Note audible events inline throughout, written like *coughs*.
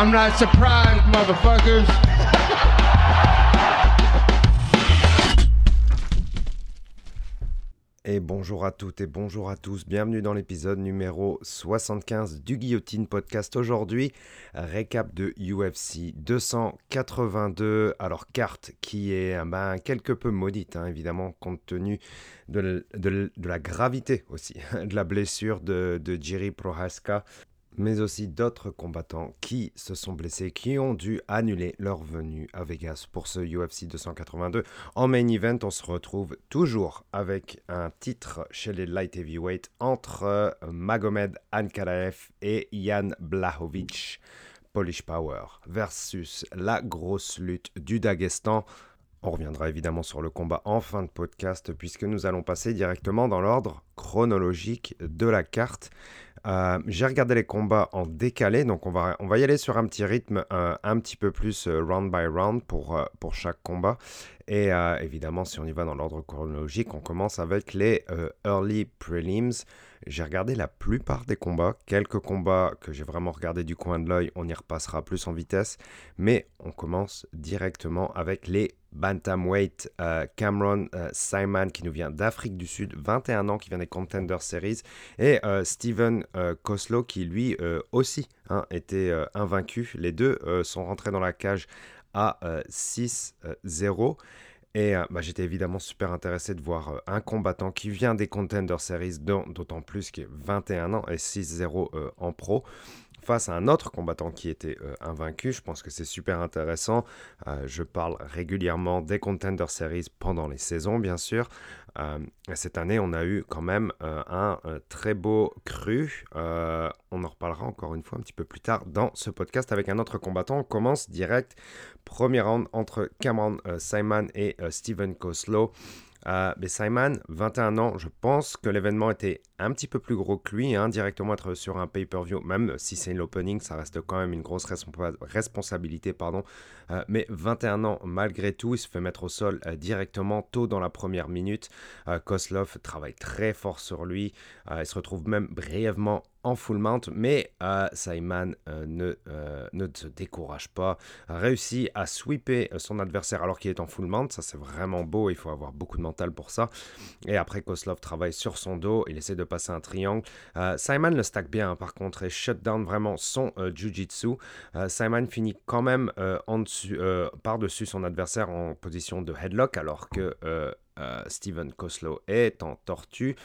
I'm not surprised, motherfuckers. Et bonjour à toutes et bonjour à tous, bienvenue dans l'épisode numéro 75 du Guillotine Podcast. Aujourd'hui, récap de UFC 282. Alors, carte qui est ben, quelque peu maudite, hein, évidemment, compte tenu de, la gravité aussi *laughs* de la blessure de, de Jiri Prohaska mais aussi d'autres combattants qui se sont blessés, qui ont dû annuler leur venue à Vegas pour ce UFC 282. En main event, on se retrouve toujours avec un titre chez les light heavyweight entre euh, Magomed Ankalaev et Jan Blahovic. Polish Power versus la grosse lutte du Daghestan. On reviendra évidemment sur le combat en fin de podcast puisque nous allons passer directement dans l'ordre chronologique de la carte. Euh, j'ai regardé les combats en décalé, donc on va, on va y aller sur un petit rythme euh, un petit peu plus euh, round by round pour, pour chaque combat. Et évidemment, si on y va dans l'ordre chronologique, on commence avec les early prelims. J'ai regardé la plupart des combats, quelques combats que j'ai vraiment regardé du coin de l'œil, on y repassera plus en vitesse, mais on commence directement avec les bantamweight Cameron Simon qui nous vient d'Afrique du Sud, 21 ans, qui vient des Contender Series, et Steven Koslow qui lui aussi hein, était invaincu. Les deux sont rentrés dans la cage à 6-0. Et bah, j'étais évidemment super intéressé de voir un combattant qui vient des Contender Series, d'autant plus qu'il est 21 ans et 6-0 en pro face à un autre combattant qui était euh, invaincu. Je pense que c'est super intéressant. Euh, je parle régulièrement des Contender Series pendant les saisons, bien sûr. Euh, cette année, on a eu quand même un très beau cru. on en reparlera encore une fois un petit peu plus tard dans ce podcast avec un autre combattant. On commence direct. Premier round entre Cameron Simon et Steven Koslow. Mais Simon, 21 ans, je pense que l'événement était un petit peu plus gros que lui, hein, directement être sur un pay-per-view, même si c'est l'opening, ça reste quand même une grosse responsabilité. Pardon. Euh, mais 21 ans, malgré tout, il se fait mettre au sol euh, directement tôt dans la première minute. Koslov travaille très fort sur lui, il se retrouve même brièvement en full mount, mais euh, Simon euh, ne, euh, ne se décourage pas, réussit à sweeper son adversaire alors qu'il est en full mount, ça c'est vraiment beau, il faut avoir beaucoup de mental pour ça. Et après Koslov travaille sur son dos, il essaie de passer un triangle. Simon le stack bien hein, par contre et shut down vraiment son jiu-jitsu. Simon finit quand même par-dessus son adversaire en position de headlock alors que euh, Steven Koslow est en tortue.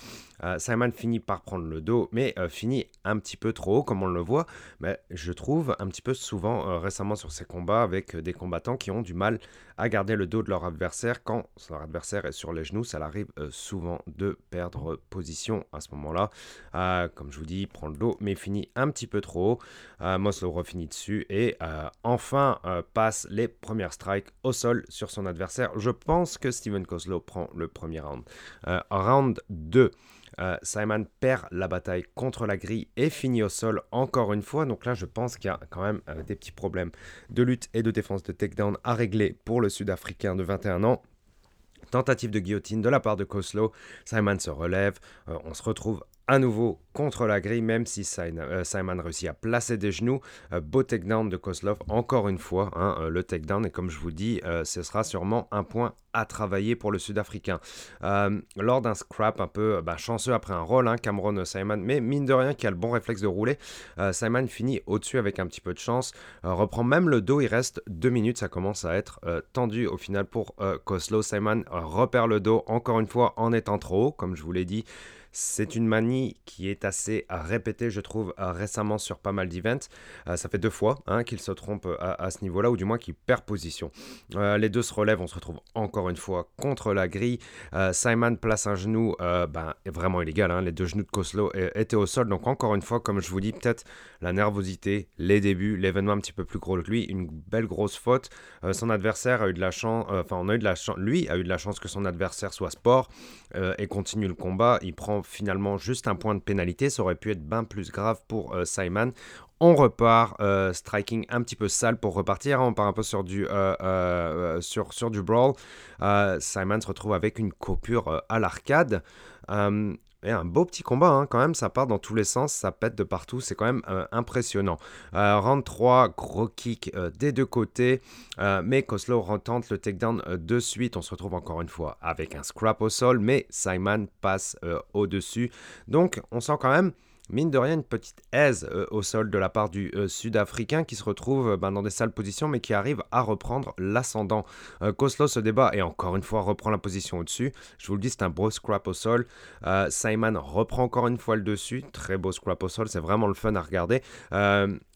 Euh, Simon finit par prendre le dos, mais euh, finit un petit peu trop haut, comme on le voit. Mais je trouve un petit peu souvent récemment sur ces combats avec des combattants qui ont du mal à garder le dos de leur adversaire. Quand leur adversaire est sur les genoux, ça arrive souvent de perdre position à ce moment-là. comme je vous dis, prend le dos, mais finit un petit peu trop haut. Moslow refinit dessus et enfin passe les premières strikes au sol sur son adversaire. Je pense que Steven Koslow prend le premier round. Euh, round 2. Euh, Simon perd la bataille contre la grille et finit au sol encore une fois. Donc là, je pense qu'il y a quand même euh, des petits problèmes de lutte et de défense de takedown à régler pour le Sud-Africain de 21 ans. Tentative de guillotine de la part de Koslow. Simon se relève. on se retrouve à nouveau contre la grille, même si euh, Simon réussit à placer des genoux. Euh, beau takedown de Kozlov, encore une fois, hein, euh, le takedown, et comme je vous dis, ce sera sûrement un point à travailler pour le Sud-Africain. lors d'un scrap un peu bah, chanceux après un roll, hein, Cameron Simon, mais mine de rien qui a le bon réflexe de rouler, Simon finit au-dessus avec un petit peu de chance, reprend même le dos, il reste deux minutes, ça commence à être tendu au final pour Kozlov. Simon repère le dos, encore une fois, en étant trop haut, comme je vous l'ai dit. C'est une manie qui est assez répétée, je trouve, récemment sur pas mal d'events. Euh, ça fait deux fois hein, qu'il se trompe à, ce niveau-là, ou du moins qu'il perd position. Euh, les deux se relèvent, on se retrouve encore une fois contre la grille. Euh, Simon place un genou, ben, vraiment illégal, hein. les deux genoux de Koslow étaient au sol. Donc encore une fois, comme je vous dis, peut-être la nervosité, les débuts, l'événement un petit peu plus gros que lui, une belle grosse faute. son adversaire a eu de la chance, enfin on a eu de la chance, lui a eu de la chance que son adversaire soit sport et continue le combat. Il prend finalement juste un point de pénalité. Ça aurait pu être bien plus grave pour euh, Simon. On repart, euh, striking un petit peu sale pour repartir. On part un peu sur du, euh, sur, sur du brawl. Simon se retrouve avec une coupure à l'arcade. Et un beau petit combat, hein, quand même, ça part dans tous les sens, ça pète de partout, c'est quand même euh, impressionnant. Euh, round 3, gros kick euh, des deux côtés, mais Koslow retente le takedown de suite. On se retrouve encore une fois avec un scrap au sol, mais Simon passe au-dessus. Donc on sent quand même mine de rien, une petite aise euh, au sol de la part du euh, Sud-Africain qui se retrouve euh, ben, dans des sales positions mais qui arrive à reprendre l'ascendant. Koslo se débat et encore une fois reprend la position au-dessus. Je vous le dis, c'est un beau scrap au sol. Simon reprend encore une fois le dessus. Très beau scrap au sol, c'est vraiment le fun à regarder.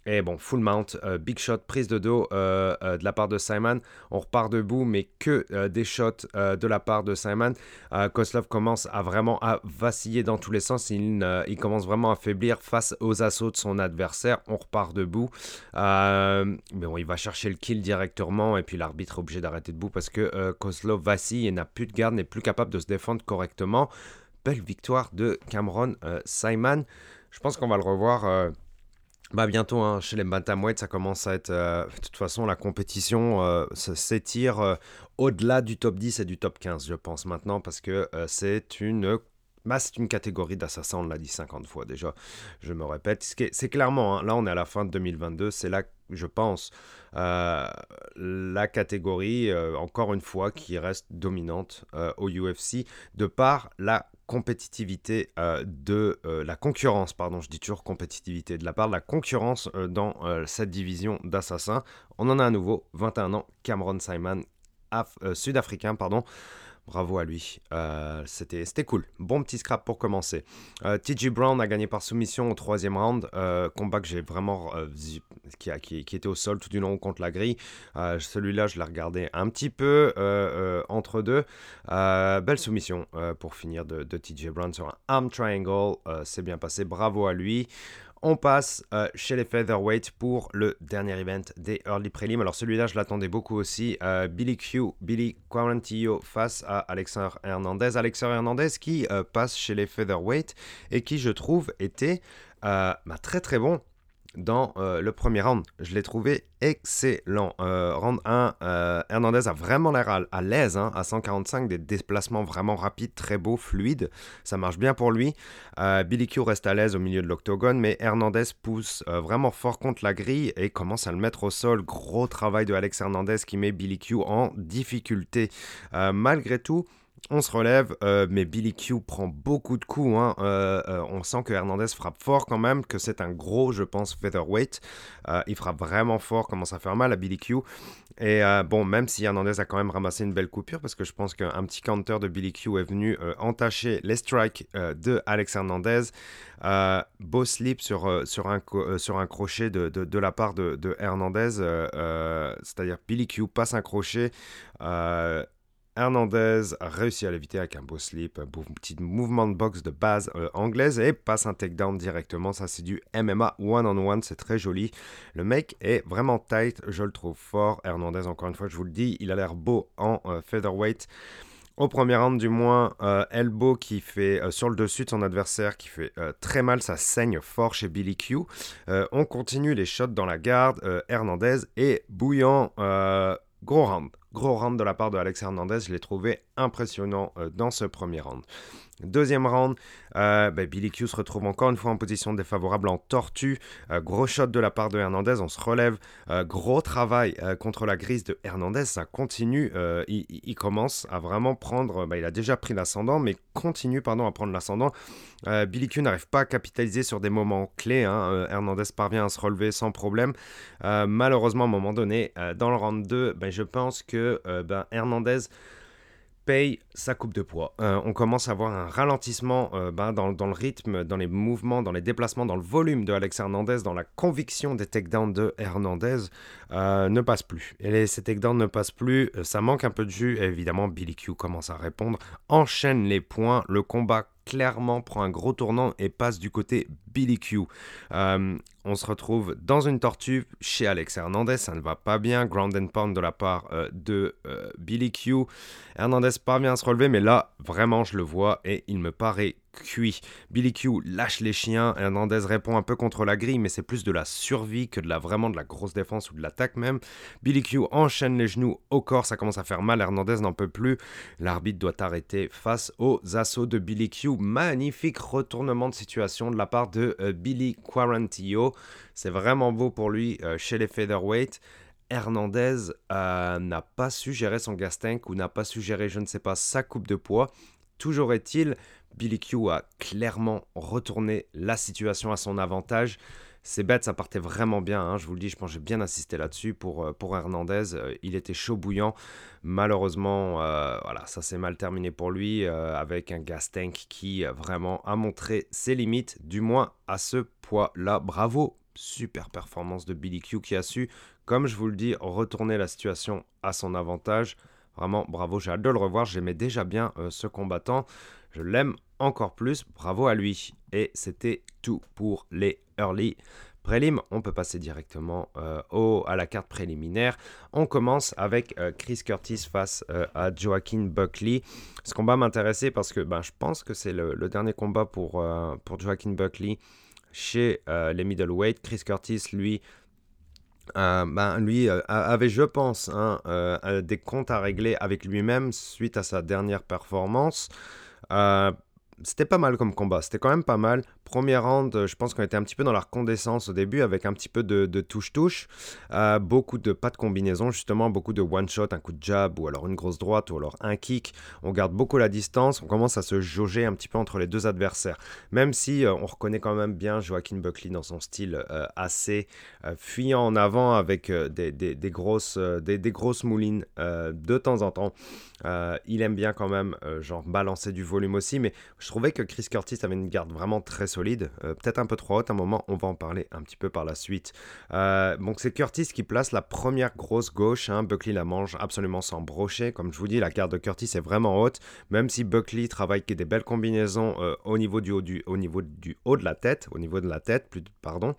Et bon, full mount, euh, big shot, prise de dos euh, euh, de la part de Simon. On repart debout, mais que des shots de la part de Simon. Koslov commence à vraiment à vaciller dans tous les sens. Il, il, commence vraiment à faiblir face aux assauts de son adversaire. On repart debout. mais bon, il va chercher le kill directement. Et puis l'arbitre est obligé d'arrêter debout parce que Koslov vacille et n'a plus de garde, n'est plus capable de se défendre correctement. Belle victoire de Cameron Simon. Je pense qu'on va le revoir bah bientôt hein, chez les bantamweight ça commence à être euh, de toute façon la compétition euh, s'étire euh, au-delà du top 10 et du top 15 je pense maintenant parce que c'est une c'est une catégorie d'assassins, on l'a dit 50 fois déjà, je me répète. C'est clairement, hein, là on est à la fin de 2022, c'est là, je pense, la catégorie, encore une fois, qui reste dominante au UFC, de par la compétitivité euh, de euh, la concurrence, pardon, je dis toujours compétitivité, de la part de la concurrence euh, dans cette division d'assassins. On en a à nouveau, 21 ans, Cameron Simon, sud-africain, pardon, Bravo à lui. Euh, c'était cool. Bon petit scrap pour commencer. Euh, TJ Brown a gagné par soumission au troisième round. Euh, combat que j'ai vraiment. Qui, était au sol tout du long contre la grille. Celui-là, je l'ai regardé un petit peu entre deux. belle soumission pour finir de, de TJ Brown sur un arm triangle. C'est bien passé. Bravo à lui. On passe euh, chez les featherweight pour le dernier event des early prelim. Alors celui-là, je l'attendais beaucoup aussi. Euh, Billy Q, Billy Quarantillo face à Alexander Hernandez. Alexander Hernandez qui euh, passe chez les featherweight et qui, je trouve, était bah, très très bon dans euh, le premier round. Je l'ai trouvé excellent. Euh, round 1, euh, Hernandez a vraiment l'air à, l'aise, hein, à 145, des déplacements vraiment rapides, très beaux, fluides. Ça marche bien pour lui. Billy Q reste à l'aise au milieu de l'octogone, mais Hernandez pousse vraiment fort contre la grille et commence à le mettre au sol. Gros travail de Alex Hernandez qui met Billy Q en difficulté. malgré tout, on se relève, euh, mais Billy Q prend beaucoup de coups. Hein. Euh, euh, on sent que Hernandez frappe fort quand même, que c'est un gros, je pense, featherweight. il frappe vraiment fort, commence à faire mal à Billy Q. Et bon, même si Hernandez a quand même ramassé une belle coupure, parce que je pense qu'un petit counter de Billy Q est venu entacher les strikes de Alex Hernandez. beau slip sur, un, crochet de, la part de Hernandez, c'est-à-dire Billy Q passe un crochet. Hernandez a réussi à l'éviter avec un beau slip, un petit mouvement de boxe de base euh, anglaise et passe un takedown directement. Ça, c'est du MMA one-on-one, c'est très joli. Le mec est vraiment tight, je le trouve fort. Hernandez, encore une fois, je vous le dis, il a l'air beau en euh, featherweight. Au premier round, du moins, euh, elbow qui fait sur le dessus de son adversaire, qui fait très mal, ça saigne fort chez Billy Q. on continue les shots dans la garde. Hernandez est bouillant. gros round. Gros round de la part de Alex Hernandez, je l'ai trouvé impressionnant euh, dans ce premier round. Deuxième round, euh, ben, Billy Q se retrouve encore une fois en position défavorable en tortue. Euh, gros shot de la part de Hernandez, on se relève. gros travail contre la grise de Hernandez, ça continue. Il, commence à vraiment prendre, ben, il a déjà pris l'ascendant, mais continue à prendre l'ascendant. Billy Q n'arrive pas à capitaliser sur des moments clés. Hein. Hernandez parvient à se relever sans problème. malheureusement, à un moment donné, dans le round 2, ben, je pense que ben, Hernandez paye sa coupe de poids. Euh, on commence à voir un ralentissement euh, ben, dans, le rythme, dans les mouvements, dans les déplacements, dans le volume de Alex Hernandez, dans la conviction des takedowns de Hernandez, euh, ne passe plus. Et ces takedowns ne passent plus, ça manque un peu de jus. évidemment, Billy Q commence à répondre, enchaîne les points, le combat clairement prend un gros tournant et passe du côté Billy Q. on se retrouve dans une tortue chez Alex Hernandez. Ça ne va pas bien. Ground and pound de la part euh, de euh, Billy Q. Hernandez parvient à se relever, mais là, vraiment, je le vois et il me paraît cuit. Billy Q lâche les chiens, Hernandez répond un peu contre la grille, mais c'est plus de la survie que de la vraiment de la grosse défense ou de l'attaque même. Billy Q enchaîne les genoux au corps, ça commence à faire mal, Hernandez n'en peut plus. L'arbitre doit arrêter face aux assauts de Billy Q. Magnifique retournement de situation de la part de euh, Billy Quarantillo. C'est vraiment beau pour lui euh, chez les featherweight. Hernandez euh, n'a pas su gérer son gas tank ou n'a pas su gérer, je ne sais pas, sa coupe de poids. Toujours est-il, Billy Q a clairement retourné la situation à son avantage. C'est bête, ça partait vraiment bien, hein, je vous le dis, je pense que j'ai bien insisté là-dessus pour, euh, Hernandez. Euh, il était chaud bouillant. Malheureusement, euh, voilà, ça s'est mal terminé pour lui avec un gas tank qui vraiment a montré ses limites, du moins à ce poids-là. Bravo, super performance de Billy Q qui a su, comme je vous le dis, retourner la situation à son avantage. Vraiment, bravo, j'ai hâte de le revoir. J'aimais déjà bien ce combattant. Je l'aime encore plus. Bravo à lui. Et c'était tout pour les early prélim. On peut passer directement euh, au, à la carte préliminaire. On commence avec euh, Chris Curtis face euh, à Joaquin Buckley. Ce combat m'intéressait parce que ben, je pense que c'est le, dernier combat pour, Joaquin Buckley chez les middleweight. Chris Curtis, lui, ben, lui avait, je pense, hein, des comptes à régler avec lui-même suite à sa dernière performance. C'était pas mal comme combat, c'était quand même pas mal. Premier round, euh, je pense qu'on était un petit peu dans la recondescence au début avec un petit peu de touche-touche, euh, beaucoup de pas de combinaison justement, beaucoup de one-shot, un coup de jab ou alors une grosse droite ou alors un kick. On garde beaucoup la distance, on commence à se jauger un petit peu entre les deux adversaires. Même si euh, on reconnaît quand même bien Joaquin Buckley dans son style assez fuyant en avant avec des, des, grosses, des, des, grosses moulines de temps en temps. il aime bien quand même genre balancer du volume aussi, mais je trouvais que Chris Curtis avait une garde vraiment très solide euh, peut-être un peu trop haute. À un moment, on va en parler un petit peu par la suite. Euh, donc c'est Curtis qui place la première grosse gauche. Hein. Buckley la mange absolument sans brocher. Comme je vous dis, la garde de Curtis est vraiment haute. Même si Buckley travaille des belles combinaisons euh, au, niveau du haut du, haut de la tête, au niveau de la tête, plus, pardon.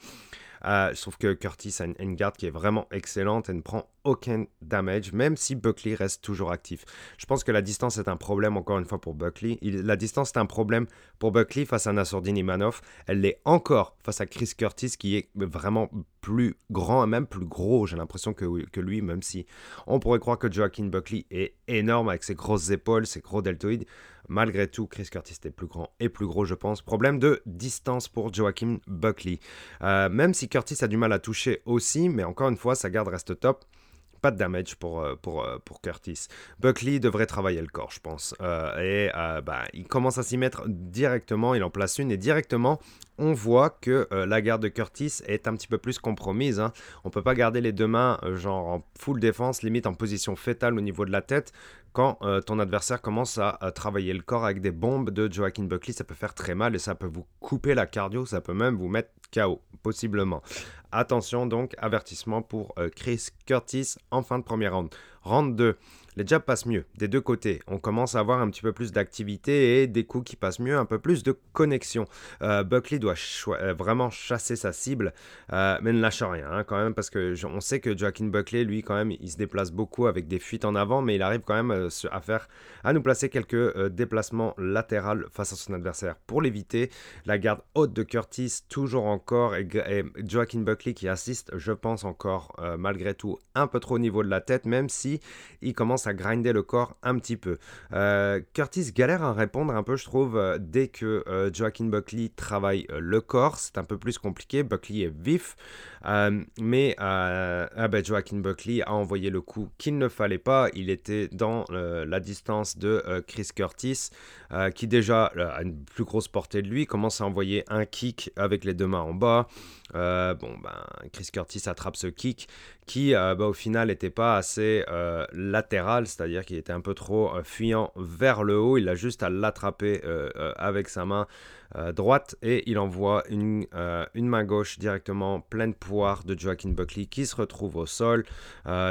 Euh, je trouve que Curtis a une, garde qui est vraiment excellente et ne prend aucun damage, même si Buckley reste toujours actif. Je pense que la distance est un problème, encore une fois, pour Buckley. la distance est un problème pour Buckley face à Nassourdine Imanov. Elle l'est encore face à Chris Curtis, qui est vraiment plus grand et même plus gros, j'ai l'impression que, lui, même si on pourrait croire que Joaquin Buckley est énorme avec ses grosses épaules, ses gros deltoïdes. Malgré tout, Chris Curtis est plus grand et plus gros, je pense. Problème de distance pour Joaquin Buckley. Euh, même si Curtis a du mal à toucher aussi, mais encore une fois, sa garde reste top pas de damage pour, euh, euh, pour Curtis. Buckley devrait travailler le corps, je pense. et bah, il commence à s'y mettre directement, il en place une, et directement, on voit que la garde de Curtis est un petit peu plus compromise. Hein. On peut pas garder les deux mains genre en full défense, limite en position fétale au niveau de la tête quand euh, ton adversaire commence à, travailler le corps avec des bombes de Joaquin Buckley, ça peut faire très mal et ça peut vous couper la cardio, ça peut même vous mettre KO, possiblement. Attention donc, avertissement pour euh, Chris Curtis en fin de premier round. Round 2, les jabs passent mieux des deux côtés. On commence à avoir un petit peu plus d'activité et des coups qui passent mieux, un peu plus de connexion. Euh, Buckley doit euh, vraiment chasser sa cible, euh, mais ne lâche rien hein, quand même, parce que on sait que Joaquin Buckley, lui, quand même, il se déplace beaucoup avec des fuites en avant, mais il arrive quand même à nous placer quelques déplacements latéraux face à son adversaire pour l'éviter. La garde haute de Curtis, toujours encore, et, et Joaquin Buckley qui assiste, je pense encore, malgré tout, un peu trop au niveau de la tête, même si il commence à grinder le corps un petit peu. Euh, Curtis galère à répondre un peu, je trouve, euh, dès que euh, Joaquin Buckley travaille le corps. C'est un peu plus compliqué. Buckley est vif. Mais ah ben, Joaquin Buckley a envoyé le coup qu'il ne fallait pas. Il était dans la distance de Chris Curtis, qui déjà a une plus grosse portée de lui, commence à envoyer un kick avec les deux mains en bas. bon, ben, Chris Curtis attrape ce kick qui, bah, au final, n'était pas assez latéral c'est-à-dire qu'il était un peu trop euh, fuyant vers le haut. Il a juste à l'attraper euh, euh, avec sa main droite et il envoie une, une, main gauche directement pleine poire de Joaquin Buckley qui se retrouve au sol.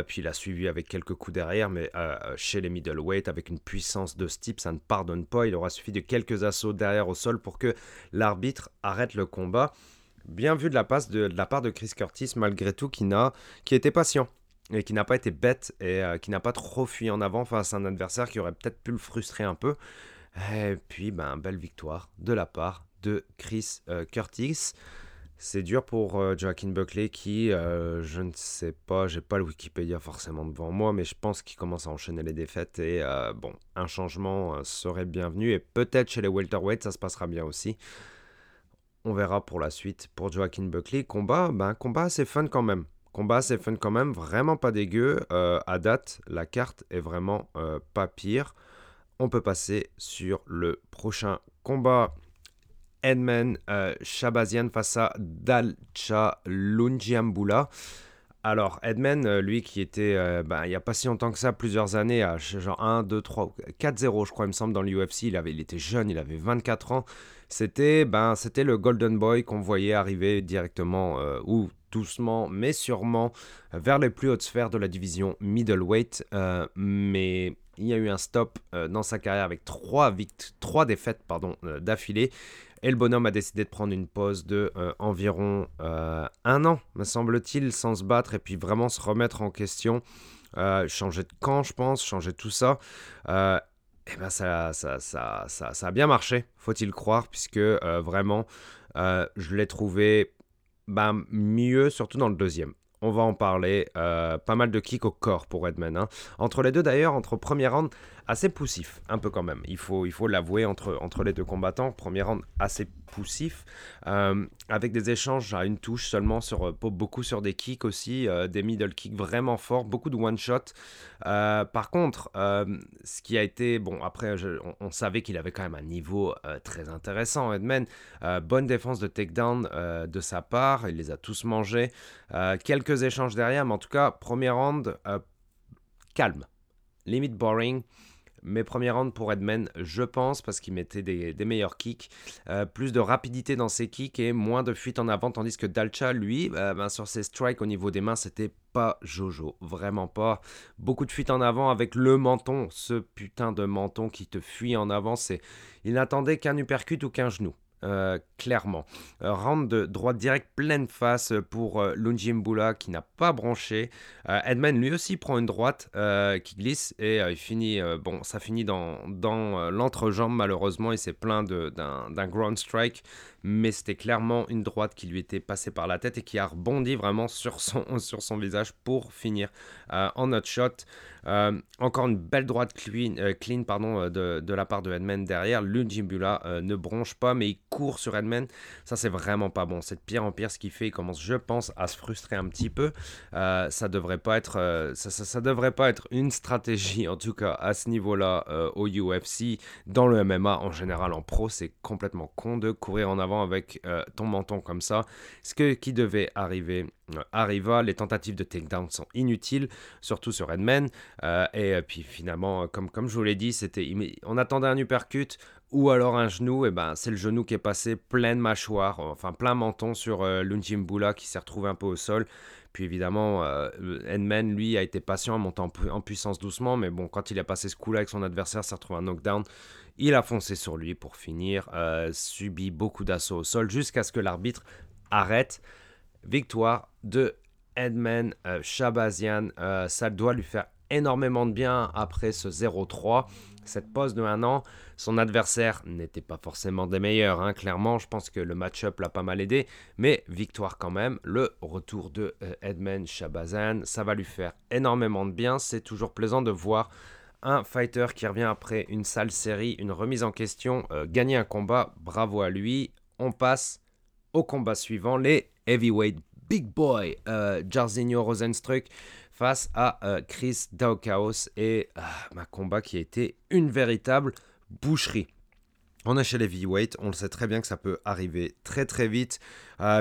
puis il a suivi avec quelques coups derrière, mais chez les middleweight, avec une puissance de ce type, ça ne pardonne pas. Il aura suffi de quelques assauts derrière au sol pour que l'arbitre arrête le combat. bien vu de la, passe de, la part de Chris Curtis, malgré tout, qui, n'a, qui était patient et qui n'a pas été bête et euh, qui n'a pas trop fui en avant face à un adversaire qui aurait peut-être pu le frustrer un peu. Et puis, ben, belle victoire de la part de Chris euh, Curtis. C'est dur pour euh, Joaquin Buckley qui, euh, je ne sais pas, j'ai pas le Wikipédia forcément devant moi, mais je pense qu'il commence à enchaîner les défaites et bon, un changement serait bienvenu et peut-être chez les welterweights ça se passera bien aussi. On verra pour la suite pour Joaquin Buckley. Combat, ben combat assez fun quand même. Combat assez fun quand même, vraiment pas dégueu. à date, la carte est vraiment pas pire. On peut passer sur le prochain combat. Edmund euh, Shabazian face à Dalcha Lungiambula. Alors, Edmund, euh, lui qui était, euh, ben, il n'y a pas si longtemps que ça, plusieurs années, à genre 1, 2, 3, 4-0, je crois, il me semble, dans l'UFC. Il, il était jeune, il avait 24 ans. C'était ben, c'était le Golden Boy qu'on voyait arriver directement, ou doucement, mais sûrement, vers les plus hautes sphères de la division middleweight. mais il y a eu un stop dans sa carrière avec trois, défaites pardon, d'affilée. Et le bonhomme a décidé de prendre une pause de euh, environ euh, un an, me semble-t-il, sans se battre et puis vraiment se remettre en question. Euh, changer de camp, je pense, changer tout ça. et ben ça, ça, ça, ça, a bien marché, faut-il croire, puisque vraiment, je l'ai trouvé ben, mieux, surtout dans le deuxième on va en parler. pas mal de kicks au corps pour Edmund. Hein. Entre les deux d'ailleurs, entre premier round, assez poussif, un peu quand même. Il faut il faut l'avouer entre, entre les deux combattants. Premier round assez poussif, euh, avec des échanges à une touche seulement, sur, euh, beaucoup sur des kicks aussi, euh, des middle kicks vraiment forts, beaucoup de one-shot. par contre, ce qui a été, bon, après, on, savait qu'il avait quand même un niveau très intéressant, Edmund. bonne défense de takedown de sa part, il les a tous mangés. quelques échanges derrière, mais en tout cas, premier round, calme, limite boring. Mes premiers rounds pour Edmund, je pense, parce qu'il mettait des, meilleurs kicks, euh, plus de rapidité dans ses kicks et moins de fuite en avant, tandis que Dalcha, lui, euh, ben, sur ses strikes au niveau des mains, c'était pas Jojo, vraiment pas. Beaucoup de fuite en avant avec le menton, ce putain de menton qui te fuit en avant. Il n'attendait qu'un uppercut ou qu'un genou. Euh, clairement. Euh, de droite direct pleine face pour euh, Lunjimbula qui n'a pas branché. Edman lui aussi prend une droite qui glisse et finit, ça finit dans, l'entrejambe malheureusement. Il s'est plein d'un ground strike mais c'était clairement une droite qui lui était passée par la tête et qui a rebondi vraiment sur son, *laughs* sur son visage pour finir euh, en notre shot. Euh, encore une belle droite clean, euh, pardon, de, de, la part de Edman derrière. Lungimbula ne bronche pas, mais il court sur Edman. Ça, c'est vraiment pas bon. C'est de pire en pire ce qu'il fait. Il commence, je pense, à se frustrer un petit peu. ça devrait pas être, ça, ça, devrait pas être une stratégie, en tout cas à ce niveau-là, au UFC. Dans le MMA, en général, en pro, c'est complètement con de courir en avant avec euh, ton menton comme ça. Ce que, qui devait arriver euh, arriva. Les tentatives de takedown sont inutiles, surtout sur Edman. Euh, et puis finalement, comme, comme je vous l'ai dit, c'était on attendait un uppercut ou alors un genou. Et ben c'est le genou qui est passé pleine mâchoire, enfin plein menton sur Lunjimbula qui s'est retrouvé un peu au sol. Puis évidemment, Edman, lui, a été patient, montant en, puissance doucement, mais bon, quand il a passé ce coup-là avec son adversaire, s'est retrouvé un knockdown. Il a foncé sur lui pour finir, euh, subit beaucoup d'assauts au sol jusqu'à ce que l'arbitre arrête. Victoire de Edmund euh, Shabazian. Euh, ça doit lui faire énormément de bien après ce 0-3. Cette pause de un an, son adversaire n'était pas forcément des meilleurs, hein, clairement. Je pense que le match-up l'a pas mal aidé, mais victoire quand même. Le retour de Edmund Shabazian, ça va lui faire énormément de bien. C'est toujours plaisant de voir un fighter qui revient après une sale série, une remise en question, euh, gagner un combat, bravo à lui. On passe au combat suivant, les heavyweight big boy, euh, Rosenstruck face à euh, Chris Daukaos et un combat qui a été une véritable boucherie. Chez les heavyweight, on le sait très bien que ça peut arriver très très vite.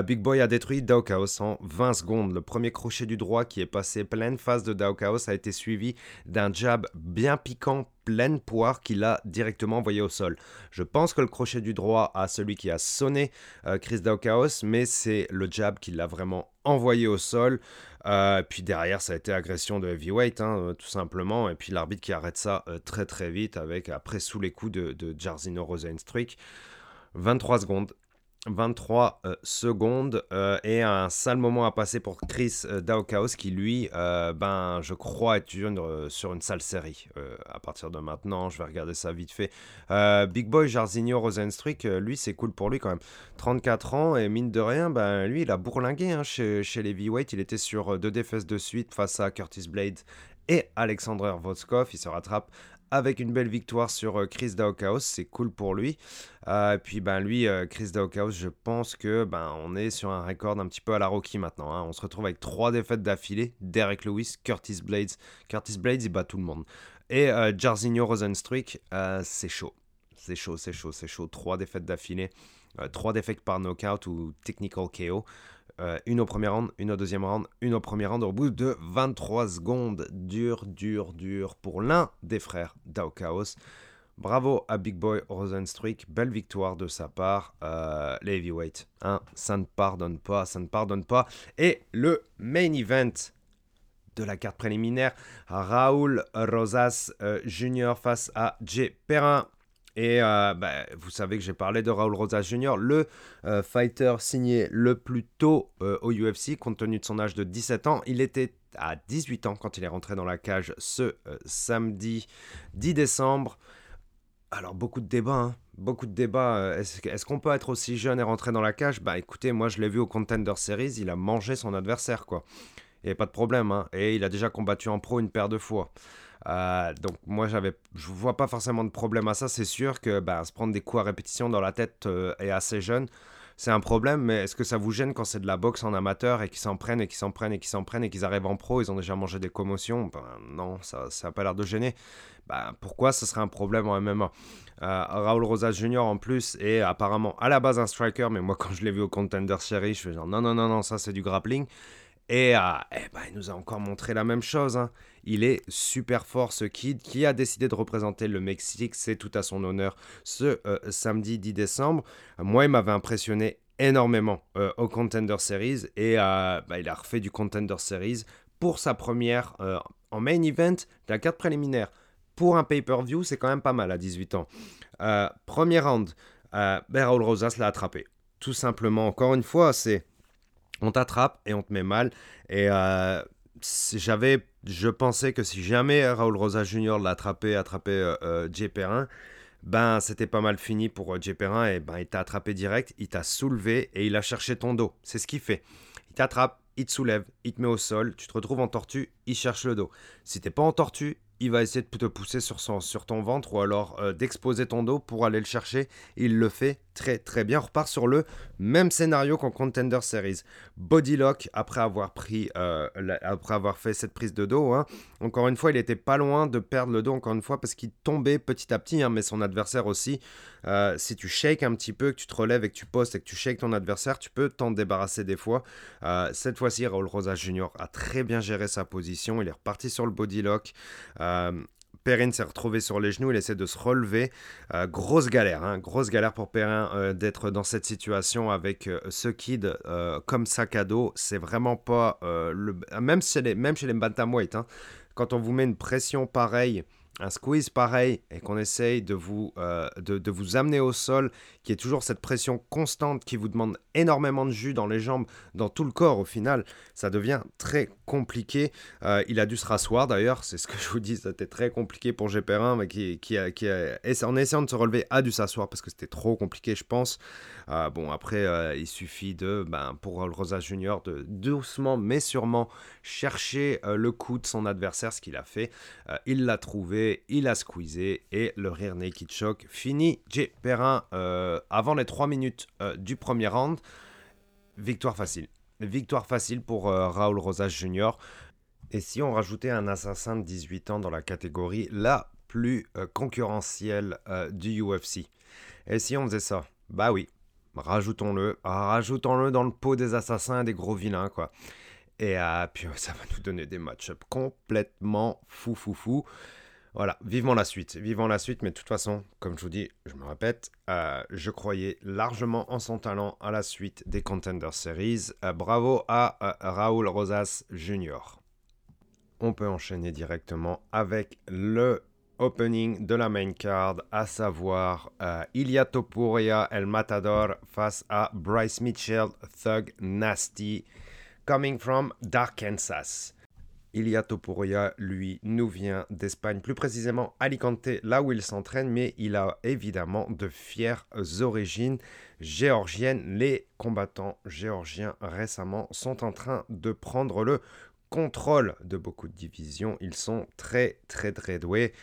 Big Boy a détruit Daukaos en 20 secondes. Le premier crochet du droit qui est passé pleine face de Daukaos a été suivi d'un jab bien piquant, pleine poire qu'il a directement envoyé au sol. Je pense que le crochet du droit a celui qui a sonné euh, Chris Daukaos, mais c'est le jab qui l'a vraiment envoyé au sol. Euh, puis derrière, ça a été agression de heavyweight, hein, euh, tout simplement. Et puis l'arbitre qui arrête ça très très vite avec après sous les coups de, de Jarzino Rosenstrick. 23 secondes. 23 euh, secondes euh, et un sale moment à passer pour Chris euh, qui lui, ben je crois être sur une sale série. à partir de maintenant, je vais regarder ça vite fait. Big Boy Jarzinho Rosenstruik, lui c'est cool pour lui quand même. 34 ans et mine de rien, ben lui il a bourlingué hein, chez, chez les V-Weight. Il était sur deux défaites de suite face à Curtis Blade et Alexander Voskov. Il se rattrape avec une belle victoire sur euh, Chris Daukaos, c'est cool pour lui. Euh, puis ben lui, euh, Chris Daukaos, je pense que ben on est sur un record un petit peu à la Rocky maintenant. Hein. On se retrouve avec trois défaites d'affilée. Derek Lewis, Curtis Blades. Curtis Blades, il bat tout le monde. Et Jarzinho Rosenstruik, c'est chaud. C'est chaud, c'est chaud, c'est chaud. Trois défaites d'affilée. trois défaites par knockout ou technical KO. Euh, une au premier round, une au deuxième round, une au premier round au bout de 23 secondes. Dur, dur, dur pour l'un des frères Chaos. Bravo à Big Boy Rosenstruik, belle victoire de sa part. Euh, les hein, ça ne pardonne pas, ça ne pardonne pas. Et le main event de la carte préliminaire, Raoul Rosas euh, Jr. face à Jay Perrin. Et euh, bah, vous savez que j'ai parlé de Raul Rosas Jr., le euh, fighter signé le plus tôt euh, au UFC, compte tenu de son âge de 17 ans. Il était à 18 ans quand il est rentré dans la cage ce samedi 10 décembre. Alors beaucoup de débats, hein. beaucoup de débats. Est-ce qu'on peut être aussi jeune et rentrer dans la cage? Bah écoutez, moi je l'ai vu au Contender Series, il a mangé son adversaire quoi. Il n'y a pas de problème, hein. et il a déjà combattu en pro une paire de fois. Euh, donc moi j'avais, je vois pas forcément de problème à ça. C'est sûr que bah, se prendre des coups à répétition dans la tête euh, et assez jeune, c'est un problème. Mais est-ce que ça vous gêne quand c'est de la boxe en amateur et qu'ils s'en prennent et qu'ils s'en prennent et qu'ils s'en prennent et qu'ils arrivent en pro, ils ont déjà mangé des commotions? Ben, Non, ça, ça a pas l'air de gêner. Ben, pourquoi? Ce serait un problème en MMA euh, Raoul Rosas Jr. en plus est apparemment à la base un striker, mais moi *laughs* quand je l'ai vu au Contender Series, je fais genre non non non non ça c'est du grappling. Et euh, eh ben, il nous a encore montré la même chose. Hein. Il est super fort ce kid qui a décidé de représenter le Mexique. C'est tout à son honneur ce euh, samedi 10 décembre. Moi, il m'avait impressionné énormément euh, au Contender Series. Et bah, il a refait du Contender Series pour sa première en main event de la carte préliminaire. Pour un pay-per-view, c'est quand même pas mal à 18 ans. premier round, ben, Raul Rosas l'a attrapé. Tout simplement, encore une fois, c'est on t'attrape et on te met mal. Et euh, j'avais, je pensais que si jamais Raoul Rosa Jr. l'attrapait, attrapé euh, euh, Jay Perrin, ben c'était pas mal fini pour Jay Perrin et ben il t'a attrapé direct, il t'a soulevé et il a cherché ton dos. C'est ce qu'il fait. Il t'attrape, il te soulève, il te met au sol, tu te retrouves en tortue, il cherche le dos. Si t'es pas en tortue, il va essayer de te pousser sur, ton ventre ou alors d'exposer ton dos pour aller le chercher. Il le fait très très bien. On repart sur le même scénario qu'en Contender Series. Body lock après avoir pris, euh, après avoir fait cette prise de dos. Hein. Encore une fois, il était pas loin de perdre le dos encore une fois parce qu'il tombait petit à petit, hein, mais son adversaire aussi. Euh, si tu shakes un petit peu, que tu te relèves et que tu postes et que tu shakes ton adversaire, tu peux t'en débarrasser des fois. Euh, cette fois-ci, Raul Rosa Jr. a très bien géré sa position. Il est reparti sur le body lock. Perrin s'est retrouvé sur les genoux, il essaie de se relever. Euh, grosse galère, hein, grosse galère pour Perrin euh, d'être dans cette situation avec euh, ce kid comme sac à dos. C'est vraiment pas le. Même chez les, même chez hein, quand on vous met une pression pareille un squeeze pareil et qu'on essaye de vous, de, de, vous amener au sol, qui est toujours cette pression constante qui vous demande énormément de jus dans les jambes, dans tout le corps au final, ça devient très compliqué. Euh, il a dû se rasseoir d'ailleurs, c'est ce que *laughs* je vous dis, c'était très compliqué pour GP1, mais qui, qui, en essayant de se relever, a dû s'asseoir parce que c'était trop compliqué, je pense. Euh, bon, après, euh, il suffit de, ben, pour Rosa Junior, de doucement mais sûrement chercher le coup de son adversaire, ce qu'il a fait. il l'a trouvé, il a squeezé et le rire naked shock fini. J. Perrin, avant les 3 minutes du premier round, victoire facile. Victoire facile pour euh, Raoul Rosas Jr. Et si on rajoutait un assassin de 18 ans dans la catégorie la plus euh, concurrentielle euh, du UFC Et si on faisait ça? Bah oui, rajoutons-le, rajoutons-le dans le pot des assassins et des gros vilains, quoi. Et puis *laughs* ça va nous donner des match-ups complètement fou fou fou. Voilà, vivement la suite, vivant la suite, mais de toute façon, comme je vous dis, je me répète, euh, je croyais largement en son talent à la suite des Contender Series. Euh, bravo à euh, Raoul Rosas Jr. On peut enchaîner directement avec le opening de la main card, à savoir euh, Ilya Topuria El Matador face à Bryce Mitchell Thug Nasty, coming from Dark Kansas. Ilya Topuria, lui, nous vient d'Espagne, plus précisément Alicante, là où il s'entraîne, mais il a évidemment de fières origines géorgiennes. Les combattants géorgiens récemment sont en train de prendre le contrôle de beaucoup de divisions. Ils sont très très très doués.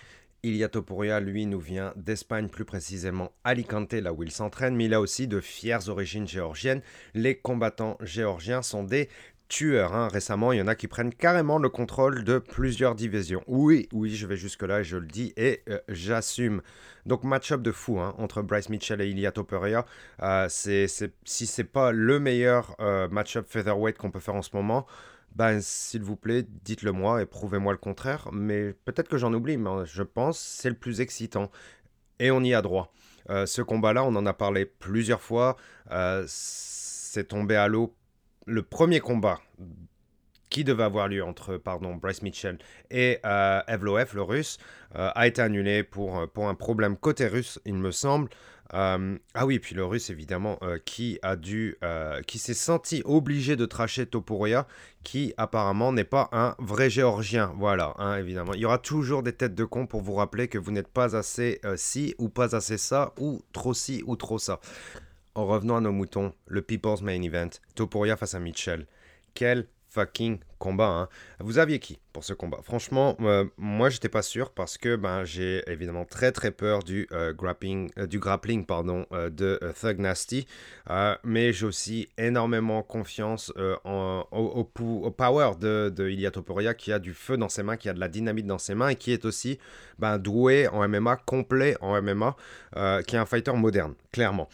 Ilya Topuria, lui, nous vient d'Espagne, plus précisément Alicante, là où il s'entraîne, mais il a aussi de fières origines géorgiennes. Les combattants géorgiens sont des tueurs. Hein. Récemment, il y en a qui prennent carrément le contrôle de plusieurs divisions. Oui, oui, je vais jusque-là et je le dis et euh, j'assume. Donc, match-up de fou hein, entre Bryce Mitchell et Ilya Topuria. Euh, c'est, si c'est pas le meilleur euh, match-up featherweight qu'on peut faire en ce moment, ben, s'il vous plaît, dites-le moi et prouvez-moi le contraire. Mais peut-être que j'en oublie, mais je pense c'est le plus excitant. Et on y a droit. Euh, ce combat-là, on en a parlé plusieurs fois. Euh, c'est tombé à l'eau. Le premier combat qui devait avoir lieu entre pardon, Bryce Mitchell et euh, Evloev, le russe, euh, a été annulé pour, pour un problème côté russe, il me semble. Euh, ah oui, puis le russe évidemment euh, qui a dû, euh, qui s'est senti obligé de tracher Topuria, qui apparemment n'est pas un vrai géorgien. Voilà, hein, évidemment. Il y aura toujours des têtes de con pour vous rappeler que vous n'êtes pas assez ci ou pas assez ça ou trop ci ou trop ça. En revenant à nos moutons, le People's Main Event, Topuria face à Mitchell. Quel fucking combat. Hein. Vous aviez qui pour ce combat? Franchement, euh, moi j'étais pas sûr parce que ben, j'ai évidemment très très peur du, euh, grappling, euh, du grappling pardon, de Thug Nasty, mais j'ai aussi énormément confiance en, au, power de, de Ilia qui a du feu dans ses mains, qui a de la dynamite dans ses mains et qui est aussi ben, doué en MMA, complet en MMA, qui est un fighter moderne, clairement.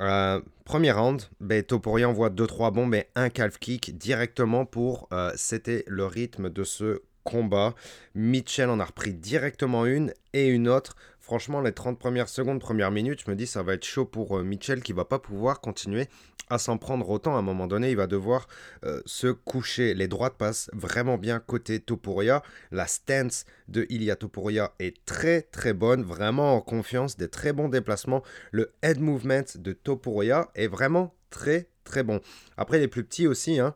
Euh, premier round, ben, Topuria envoie 2-3 bombes et un calf kick directement pour euh, c'était le rythme de ce combat. Mitchell en a repris directement une et une autre. Franchement, les 30 premières secondes, premières minutes, je me dis ça va être chaud pour euh, Mitchell qui va pas pouvoir continuer à s'en prendre autant. À un moment donné, il va devoir euh, se coucher. Les droites passent vraiment bien côté Topuria. La stance de Ilya Topuria est très très bonne, vraiment en confiance, des très bons déplacements. Le head movement de Topuria est vraiment très très bon. Après, les plus petits aussi, hein,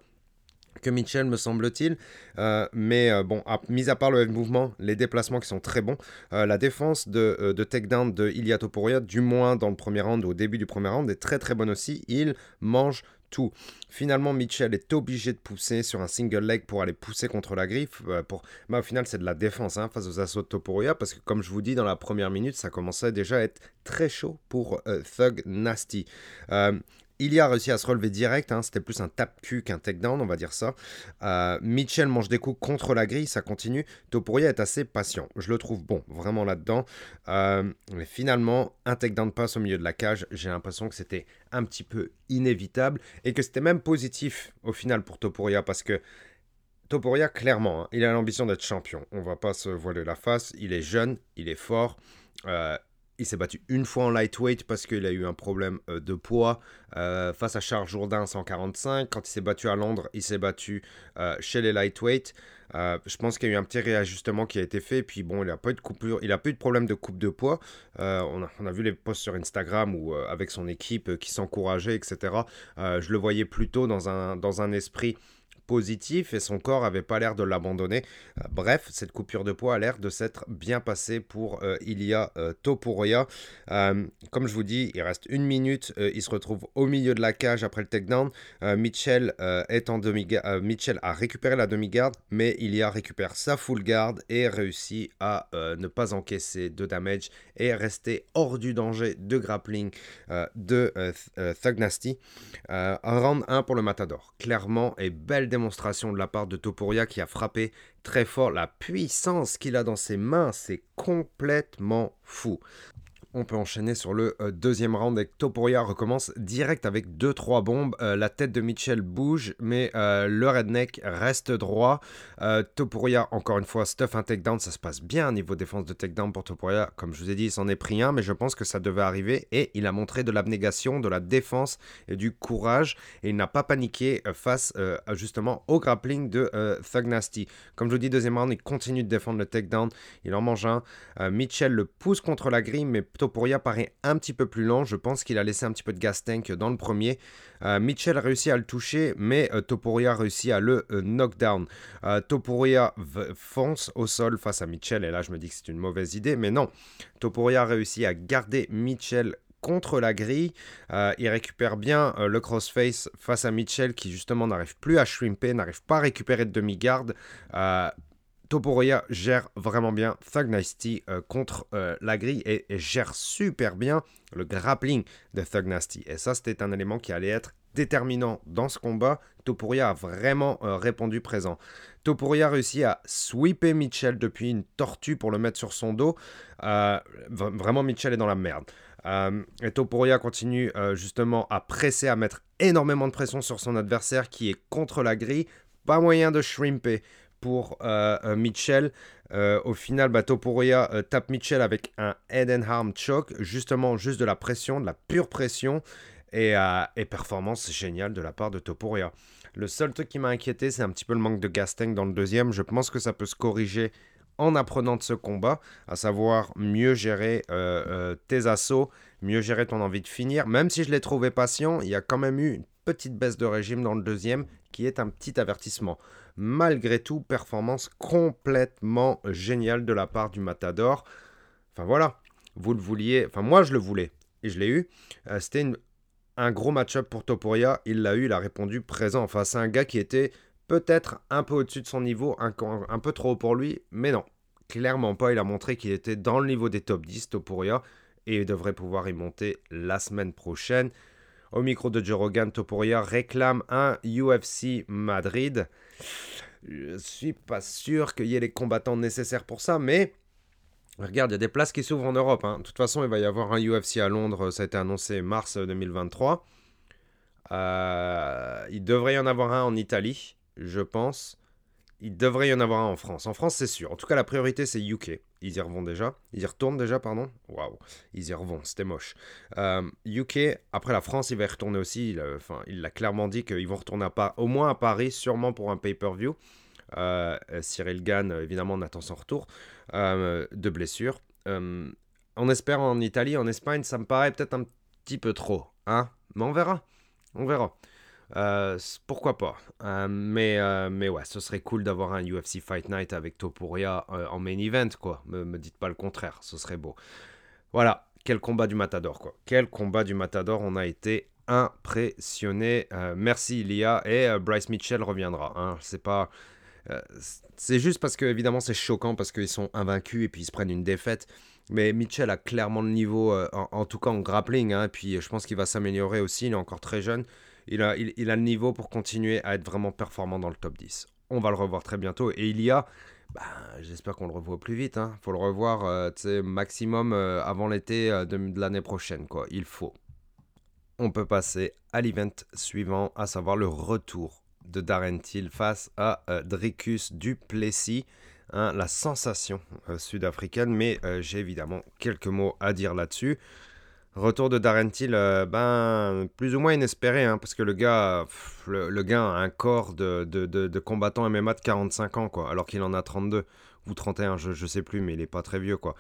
que Mitchell, me semble-t-il. Euh, mais euh, bon, mis à part le mouvement, les déplacements qui sont très bons, euh, la défense de, de takedown de Ilya Topuria, du moins dans le premier round, au début du premier round, est très très bonne aussi. Il mange tout. Finalement, Mitchell est obligé de pousser sur un single leg pour aller pousser contre la griffe. pour... Mais au final, c'est de la défense hein, face aux assauts de Topuria parce que, comme je vous dis, dans la première minute, ça commençait déjà à être très chaud pour Thug Nasty. Il y a réussi à se relever direct, hein. c'était plus un tap-cul qu'un takedown, on va dire ça. Euh, Mitchell mange des coups contre la grille, ça continue. Topuria est assez patient, je le trouve bon, vraiment là-dedans. Euh, mais finalement, un takedown passe au milieu de la cage, j'ai l'impression que c'était un petit peu inévitable et que c'était même positif au final pour Topuria parce que Topuria, clairement, hein, il a l'ambition d'être champion. On va pas se voiler la face, il est jeune, il est fort. Euh, il s'est battu une fois en lightweight parce qu'il a eu un problème euh, de poids euh, face à Charles Jourdain 145. Quand il s'est battu à Londres, il s'est battu euh, chez les lightweight. je pense qu'il y a eu un petit réajustement qui a été fait. Puis bon, il n'a pas eu de coupure, il de problème de coupe de poids. On a, on, a, vu les posts sur Instagram ou avec son équipe qui s'encourageait, etc. je le voyais plutôt dans un, dans un esprit positif et son corps avait pas l'air de l'abandonner. Euh, bref, cette coupure de poids a l'air de s'être bien passée pour euh, Ilya euh, Topuria. comme je vous dis, il reste une minute. il se retrouve au milieu de la cage après le takedown. Mitchell est en demi Mitchell a récupéré la demi-garde, mais Ilya récupère sa full garde et réussit à ne pas encaisser de damage et rester hors du danger de grappling de Thug Nasty. round 1 pour le Matador. Clairement et belle démonstration de la part de Topuria qui a frappé très fort. La puissance qu'il a dans ses mains, c'est complètement fou. On peut enchaîner sur le euh, deuxième round avec Topuria recommence direct avec 2-3 bombes. Euh, la tête de Mitchell bouge, mais euh, le redneck reste droit. Topuria, encore une fois, stuff un takedown, ça se passe bien au niveau défense de takedown pour Topuria. Comme je vous ai dit, il s'en est pris un, mais je pense que ça devait arriver et il a montré de l'abnégation, de la défense et du courage. Et il n'a pas paniqué face justement au grappling de Thug Nasty. Comme je vous dis, deuxième round, il continue de défendre le takedown. Il en mange un. Mitchell le pousse contre la grille, mais Topuria paraît un petit peu plus lent. Je pense qu'il a laissé un petit peu de gas tank dans le premier. Euh, Mitchell a réussi à le toucher, mais euh, Topuria a réussi à le euh, knockdown. Topuria fonce au sol face à Mitchell, et là je me dis que c'est une mauvaise idée, mais non. Topuria a réussi à garder Mitchell contre la grille. il récupère bien le crossface face à Mitchell qui justement n'arrive plus à shrimper, n'arrive pas à récupérer de demi-garde. Topuria gère vraiment bien Thug Nasty euh, contre euh, la grille et, gère super bien le grappling de Thug Nasty. Et ça, c'était un élément qui allait être déterminant dans ce combat. Topuria a vraiment euh, répondu présent. Topuria a réussi à sweeper Mitchell depuis une tortue pour le mettre sur son dos. vraiment, Mitchell est dans la merde. et Topuria continue justement à presser, à mettre énormément de pression sur son adversaire qui est contre la grille. Pas moyen de shrimper pour euh, euh, Mitchell. Euh, au final, bah, Topuria tape Mitchell avec un head and arm choke, justement juste de la pression, de la pure pression, et, performance géniale de la part de Topuria. Le seul truc qui m'a inquiété, c'est un petit peu le manque de gas dans le deuxième. Je pense que ça peut se corriger en apprenant de ce combat, à savoir mieux gérer tes assauts, mieux gérer ton envie de finir. Même si je l'ai trouvé patient, il y a quand même eu une petite baisse de régime dans le deuxième qui est un petit avertissement malgré tout, performance complètement géniale de la part du Matador. Enfin voilà, vous le vouliez, enfin moi je le voulais et je l'ai eu. Euh, c'était un gros match-up pour Topuria, il l'a eu, il a répondu présent. Enfin c'est un gars qui était peut-être un peu au-dessus de son niveau, un, un, peu trop haut pour lui, mais non, clairement pas. Il a montré qu'il était dans le niveau des top 10 Topuria et il devrait pouvoir y monter la semaine prochaine. Au micro de Joe Rogan, Topuria réclame un UFC Madrid. Je suis pas sûr qu'il y ait les combattants nécessaires pour ça, mais regarde, il y a des places qui s'ouvrent en Europe. Hein. De toute façon, il va y avoir un UFC à Londres, ça a été annoncé mars 2023. Euh, il devrait y en avoir un en Italie, je pense. Il devrait y en avoir un en France. En France, c'est sûr. En tout cas, la priorité, c'est UK. Ils y revont déjà. Ils y retournent déjà, pardon. Waouh. Ils y revont. C'était moche. UK, euh, après la France, il va y retourner aussi. Il, enfin, il l'a clairement dit qu'ils vont retourner au moins à Paris, sûrement pour un pay-per-view. Euh, Cyril Gann, évidemment, on attend son retour euh, de blessure. on espère en Italie, en Espagne, ça me paraît peut-être un petit peu trop. Hein Mais on verra. On verra. Euh, pourquoi pas euh, mais, euh, mais ouais, ce serait cool d'avoir un UFC Fight Night avec Topuria en main event, quoi. Me, me dites pas le contraire, ce serait beau. Voilà, quel combat du Matador, quoi. Quel combat du Matador, on a été impressionné. merci Ilia et Bryce Mitchell reviendra. Hein. C'est pas. c'est juste parce que, évidemment, c'est choquant parce qu'ils sont invaincus et puis ils se prennent une défaite. Mais Mitchell a clairement le niveau, en, tout cas en grappling. Hein, et puis je pense qu'il va s'améliorer aussi. Il est encore très jeune il a, a le niveau pour continuer à être vraiment performant dans le top 10. On va le revoir très bientôt. Et il y a, bah, j'espère qu'on le revoit plus vite. Il hein. faut le revoir euh, maximum euh, avant l'été euh, de, l'année prochaine. Il faut. On peut passer à l'event suivant, à savoir le retour de Darren Till face à Dricus Duplessis. Hein, la sensation sud-africaine, mais j'ai évidemment quelques mots à dire là-dessus. Retour de Darren Till, euh, ben, plus ou moins inespéré, hein, parce que le gars, le, gars a un corps de, de, combattant MMA de 45 ans, quoi, alors qu'il en a 32 ou 31, je, je sais plus, mais il est pas très vieux, quoi.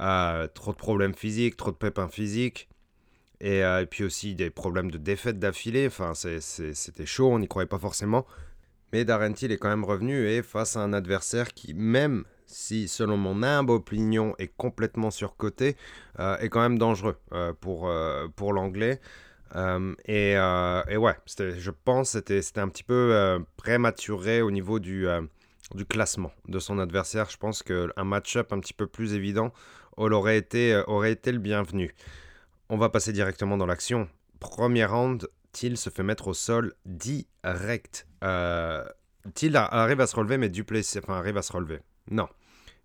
Euh, trop de problèmes physiques, trop de pépins physiques, et, euh, puis aussi des problèmes de défaite d'affilée, enfin, c'était chaud, on n'y croyait pas forcément. Mais Darren Till est quand même revenu et face à un adversaire qui, même si, selon mon humble opinion, est complètement surcoté, euh, est quand même dangereux euh, pour, euh, pour l'anglais. Et, et, ouais, je pense que c'était un petit peu prématuré au niveau du, du classement de son adversaire. Je pense qu'un match-up un petit peu plus évident aurait été, aurait été le bienvenu. On va passer directement dans l'action. Premier round, Till se fait mettre au sol direct. Till arrive à se relever, mais Duplessis enfin, arrive à se relever. Non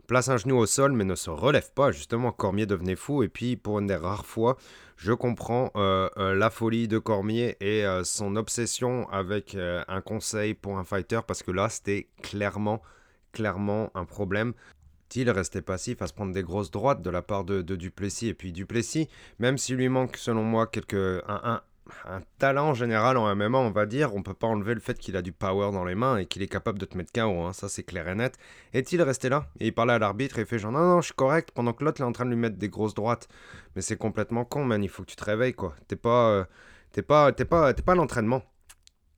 place un genou au sol, mais ne se relève pas. Justement, Cormier devenait fou. Et puis, pour une des rares fois, je comprends euh, euh, la folie de Cormier et euh, son obsession avec un conseil pour un fighter, parce que là, c'était clairement, clairement un problème. Il restait passif à se prendre des grosses droites de la part de, Duplessis? Et puis Duplessis, même s'il lui manque, selon moi, quelques, un, talent général en MMA, on va dire. On peut pas enlever le fait qu'il a du power dans les mains et qu'il est capable de te mettre KO. Hein. Ça, c'est clair et net. Est-il resté là? Et il parlait à l'arbitre et il fait genre non, non, je suis correct. Pendant que l'autre est en train de lui mettre des grosses droites. Mais c'est complètement con, man. Il faut que tu te réveilles, quoi. T'es pas, euh, t'es pas, t'es pas, t'es pas à l'entraînement.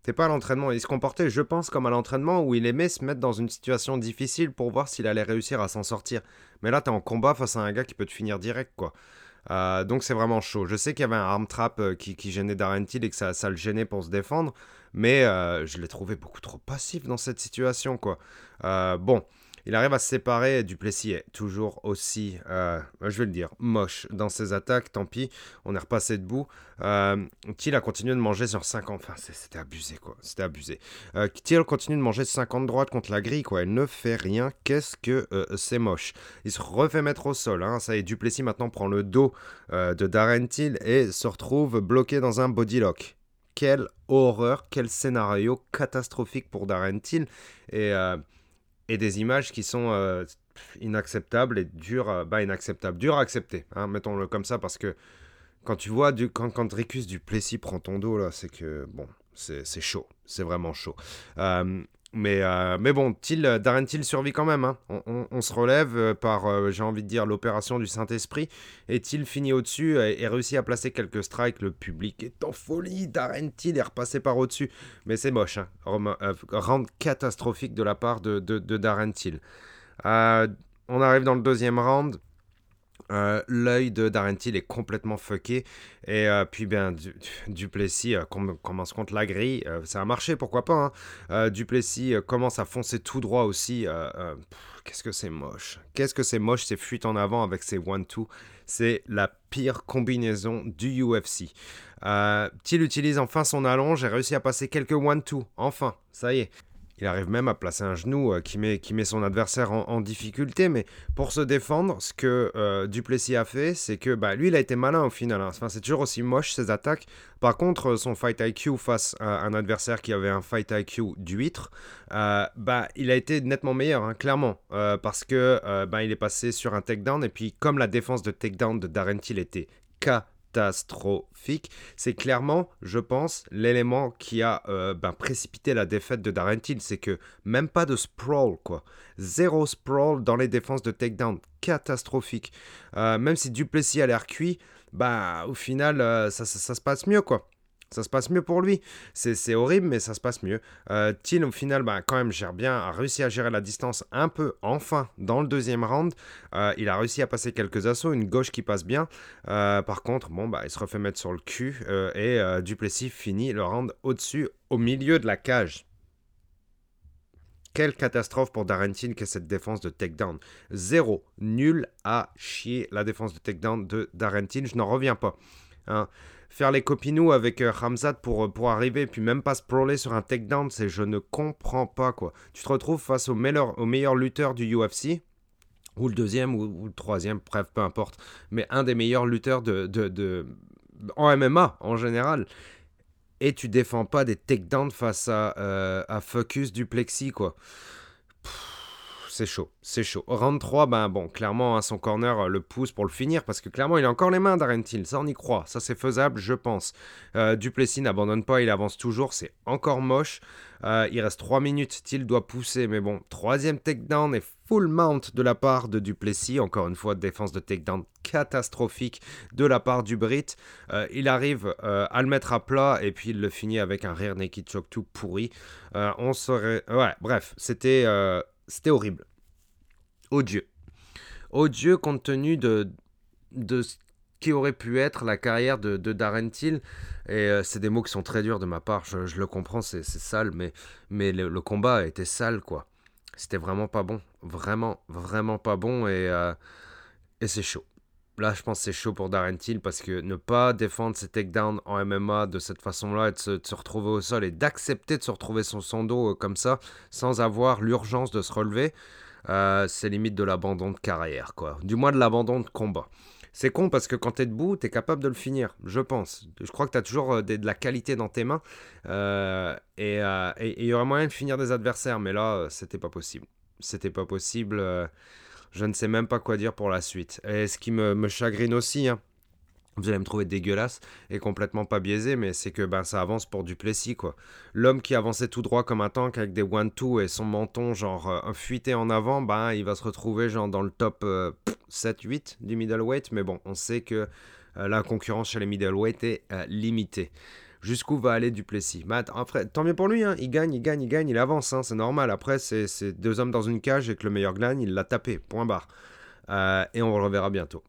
T'es pas à l'entraînement. Il se comportait, je pense, comme à l'entraînement où il aimait se mettre dans une situation difficile pour voir s'il allait réussir à s'en sortir. Mais là, t'es en combat face à un gars qui peut te finir direct, quoi. Euh, donc c'est vraiment chaud. Je sais qu'il y avait un arm trap euh, qui, gênait Darren Till et que ça, le gênait pour se défendre, mais euh, je l'ai trouvé beaucoup trop passif dans cette situation, quoi. bon, il arrive à se séparer. Duplessis est toujours aussi, euh, je vais le dire, moche dans ses attaques. Tant pis, on est repassé debout. Euh, Thiel a continué de manger sur 50. Enfin, c'était abusé, quoi. C'était abusé. Euh, Thiel continue de manger 50 droites contre la grille, quoi. Elle ne fait rien. Qu'est-ce que euh, c'est moche. Il se refait mettre au sol. Hein. Ça y est, Duplessis maintenant prend le dos de Darren Till et se retrouve bloqué dans un bodylock quelle horreur, quel scénario catastrophique pour Darren Till. Et et des images qui sont euh, inacceptables et dures, bah inacceptables, dures à accepter, hein, mettons-le comme ça, parce que quand tu vois, du, quand, quand Ricus Duplessis prend ton dos, là, c'est que, bon, c'est chaud, c'est vraiment chaud. Euh, mais, euh, mais bon, Till, euh, Darren Till survit quand même. Hein. On, se relève euh, par, j'ai envie de dire, l'opération du Saint-Esprit. Et Till finit au-dessus et, réussit à placer quelques strikes. Le public est en folie. Darren Till est repassé par au-dessus. Mais c'est moche. Hein. Catastrophique de la part de, de, de Darren Till. on arrive dans le deuxième round. Euh, l'œil de Darren Till est complètement fucké. Et euh, puis, bien, Duplessis euh, commence contre la grille. ça a marché, pourquoi pas. Hein. Duplessis commence à foncer tout droit aussi. Qu'est-ce que c'est moche. Qu'est-ce que c'est moche, ces fuites en avant avec ces one-two. C'est la pire combinaison du UFC. Till utilise enfin son allonge. J'ai réussi à passer quelques one-two. Enfin, ça y est. Il arrive même à placer un genou euh, qui, met, son adversaire en, difficulté. Mais pour se défendre, ce que euh, Duplessis a fait, c'est que bah, lui, il a été malin au final. Hein. C'est toujours aussi moche ses attaques. Par contre, son fight IQ face à un adversaire qui avait un fight IQ d'huître, euh, bah, il a été nettement meilleur, hein, clairement. parce que bah, il est passé sur un takedown. Et puis, comme la défense de takedown de Darren Till était K catastrophique. C'est clairement, je pense, l'élément qui a euh, ben, précipité la défaite de Darren Till. C'est que même pas de sprawl, quoi. Zéro sprawl dans les défenses de takedown. Catastrophique. Euh, même si Duplessis a l'air cuit, bah, au final, euh, ça, se passe mieux, quoi ça se passe mieux pour lui. C'est horrible, mais ça se passe mieux. Euh, au final, bah, quand même, gère bien, a réussi à gérer la distance un peu, enfin, dans le deuxième round. Euh, il a réussi à passer quelques assauts, une gauche qui passe bien. Euh, par contre, bon, bah, il se refait mettre sur le cul euh, et Duplessis finit le round au-dessus, au milieu de la cage. Quelle catastrophe pour Darrentin que cette défense de takedown. Zéro. Nul à chier la défense de takedown de Darrentin. Je n'en reviens pas. Hein faire les copinous avec euh, Ramzat pour, euh, pour arriver, puis même pas sprawler sur un takedown, c'est je ne comprends pas quoi. Tu te retrouves face au meilleur, au meilleur lutteur du UFC, ou le deuxième, ou, le troisième, bref, peu importe, mais un des meilleurs lutteurs de, de, en MMA en général. Et tu défends pas des takedowns face à, euh, à Focus du Plexi, quoi c'est chaud, c'est chaud. Round 3, ben bon, clairement, hein, son corner euh, le pousse pour le finir parce que clairement, il a encore les mains d'Arentil. Ça, on y croit. Ça, c'est faisable, je pense. Euh, Duplessis n'abandonne pas, il avance toujours. C'est encore moche. Euh, il reste 3 minutes. Till doit pousser, mais bon, troisième takedown et full mount de la part de Duplessis. Encore une fois, défense de takedown catastrophique de la part du Brit. il arrive à le mettre à plat et puis il le finit avec un rare naked choke tout pourri. on serait. Ouais, bref, c'était. C'était horrible odieux. Odieux compte tenu de, ce qui aurait pu être la carrière de, de Darren. Et euh, c'est des mots qui sont très durs de ma part, je, le comprends, c'est sale, mais, mais le, combat été sale, quoi. C'était vraiment pas bon. Vraiment, vraiment pas bon. Et, euh, et c'est chaud. Là, je pense que c'est chaud pour Darren Till parce que ne pas défendre ses takedowns en MMA de cette façon-là et de se, retrouver au sol et d'accepter de se retrouver son dos euh, comme ça sans avoir l'urgence de se relever, c'est limite de l'abandon de carrière, quoi. Du moins de l'abandon de combat. C'est con parce que quand tu es debout, tu es capable de le finir, je pense. Je crois que tu as toujours de, la qualité dans tes mains. et il y aurait moyen de finir des adversaires, mais là, c'était pas possible. C'était pas possible. Je ne sais même pas quoi dire pour la suite. Et ce qui me, chagrine aussi, hein, vous allez me trouver dégueulasse et complètement pas biaisé, mais c'est que ben, ça avance pour Duplessis, quoi. L'homme qui avançait tout droit comme un tank avec des one-two et son menton, genre, euh, fuité en avant, ben, il va se retrouver, genre, dans le top 7-8 euh, du middleweight, mais bon, on sait que euh, la concurrence chez les middleweight est limitée. Jusqu'où va aller Duplessis? Bah, Tant mieux pour lui, hein. il gagne, il gagne, il gagne, il avance, hein, c'est normal. Après, c'est deux hommes dans une cage et que le meilleur gagne, il l'a tapé, point barre. et on le reverra bientôt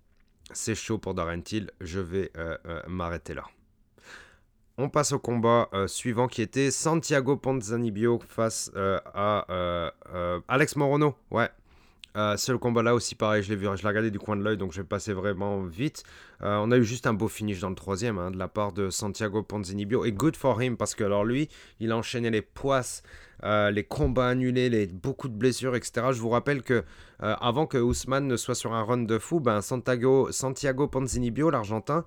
c'est chaud pour Darren Till, je vais euh, euh, m'arrêter là. On passe au combat euh, suivant qui était Santiago Ponzanibio face à Alex Morono. Ouais, euh, ce combat-là aussi, pareil, je l'ai vu, je l'ai regardé du coin de l'œil, donc je vais passer vraiment vite. on a eu juste un beau finish dans le troisième, hein, de la part de Santiago Ponzanibio. Et good for him, parce que alors lui, il a enchaîné les poisses, les combats annulés, les, beaucoup de blessures, etc. Je vous rappelle que euh, avant que Ousmane ne soit sur un run de fou, ben Santiago, Santiago Ponzinibio, l'Argentin,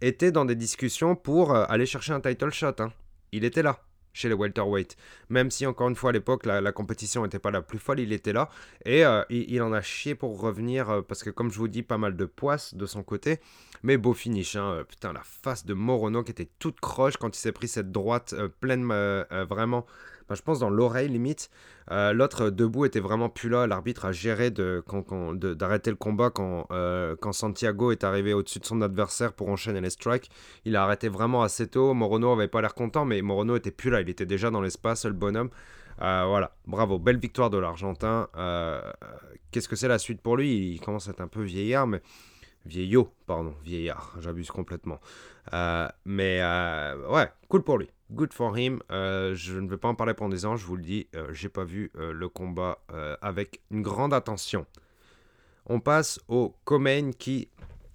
était dans des discussions pour euh, aller chercher un title shot. Hein. Il était là chez les welterweight. Même si, encore une fois, à l'époque, la, compétition n'était pas la plus folle, il était là. Et euh, il, en a chié pour revenir, parce que, comme je vous dis, pas mal de poisses de son côté. Mais beau finish, hein. putain, la face de Morono qui était toute croche quand il s'est pris cette droite pleine, vraiment je pense dans l'oreille limite. Euh, l'autre debout était vraiment plus là. L'arbitre a géré d'arrêter le combat quand, euh, quand Santiago est arrivé au-dessus de son adversaire pour enchaîner les strikes. Il a arrêté vraiment assez tôt. Morono avait pas l'air content, mais Morono était plus là. Il était déjà dans l'espace, le bonhomme. Euh, voilà, bravo, belle victoire de l'Argentin. Qu'est-ce que c'est la suite pour lui? Il commence à être un peu vieillard, mais vieillot, pardon, vieillard, j'abuse complètement. mais ouais, cool pour lui good for him. Euh, je ne vais pas en parler pendant des ans, je vous le dis, euh, j'ai pas vu euh, le combat avec une grande attention. On passe au Comain qui,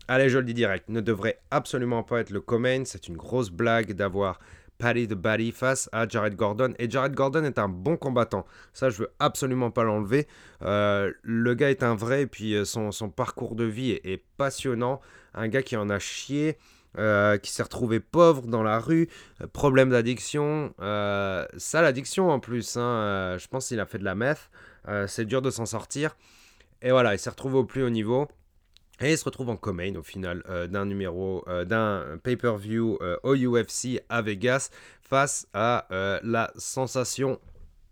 allez, je le dis direct, ne devrait absolument pas être le Comain. C'est une grosse blague d'avoir Paddy the Baddy face à Jared Gordon. Et Jared Gordon est un bon combattant. Ça, je veux absolument pas l'enlever. le gars est un vrai, et puis son, son parcours de vie est, est, passionnant. Un gars qui en a chié. Euh, qui s'est retrouvé pauvre dans la rue, euh, problème d'addiction, euh, ça l'addiction en plus, hein, je pense qu'il a fait de la meth, c'est dur de s'en sortir, et voilà, il s'est retrouvé au plus haut niveau, et il se retrouve en comain au final d'un numéro, d'un pay-per-view au UFC à Vegas, face à la sensation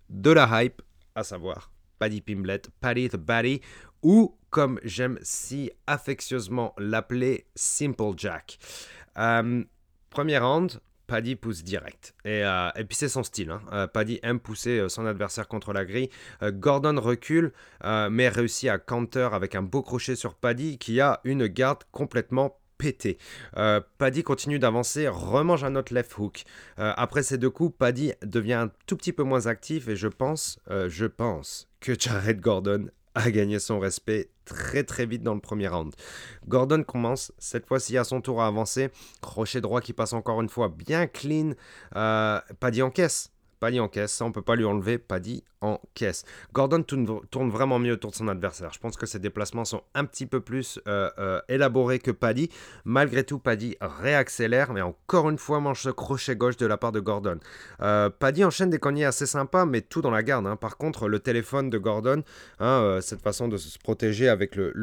de la hype, à savoir Paddy Pimblet, Paddy the Baddy, ou comme j'aime si affectueusement l'appeler, Simple Jack. Euh, premier round, Paddy pousse direct. Et, euh, et puis c'est son style. Hein. Euh, Paddy aime pousser son adversaire contre la grille. Gordon recule, mais réussit à counter avec un beau crochet sur Paddy qui a une garde complètement pétée. Paddy continue d'avancer, remange un autre left hook. après ces deux coups, Paddy devient un tout petit peu moins actif et je pense, je pense que Jared Gordon a gagné son respect très très vite dans le premier round. Gordon commence cette fois-ci à son tour à avancer. Crochet droit qui passe encore une fois bien clean. Euh, Paddy encaisse. Paddy encaisse, ça on peut pas lui enlever. Paddy en caisse. Gordon tourne, vraiment mieux autour de son adversaire. Je pense que ses déplacements sont un petit peu plus euh, euh, élaborés que Paddy. Malgré tout, Paddy réaccélère, mais encore une fois, mange ce crochet gauche de la part de Gordon. Euh, Paddy enchaîne des cognets assez sympas, mais tout dans la garde. Hein. Par contre, le téléphone de Gordon, hein, cette façon de se protéger avec le,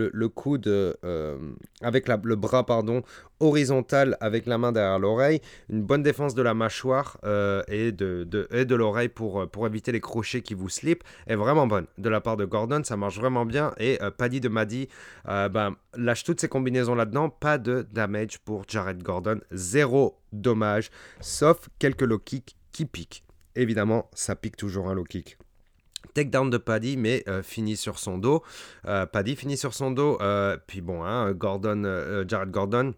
avec le bras pardon, horizontal avec la main derrière l'oreille, une bonne défense de la mâchoire et de, l'oreille pour, pour éviter les crochets qui vous slip est vraiment bonne de la part de Gordon. Ça marche vraiment bien. Et euh, Paddy de Maddy euh, ben, lâche toutes ces combinaisons là-dedans. Pas de damage pour Jared Gordon. Zéro dommage. Sauf quelques low kicks qui piquent. Évidemment, ça pique toujours un low kick. Takedown de Paddy, mais euh, finit sur son dos. Paddy finit sur son dos. puis bon, hein, Gordon, Jared Gordon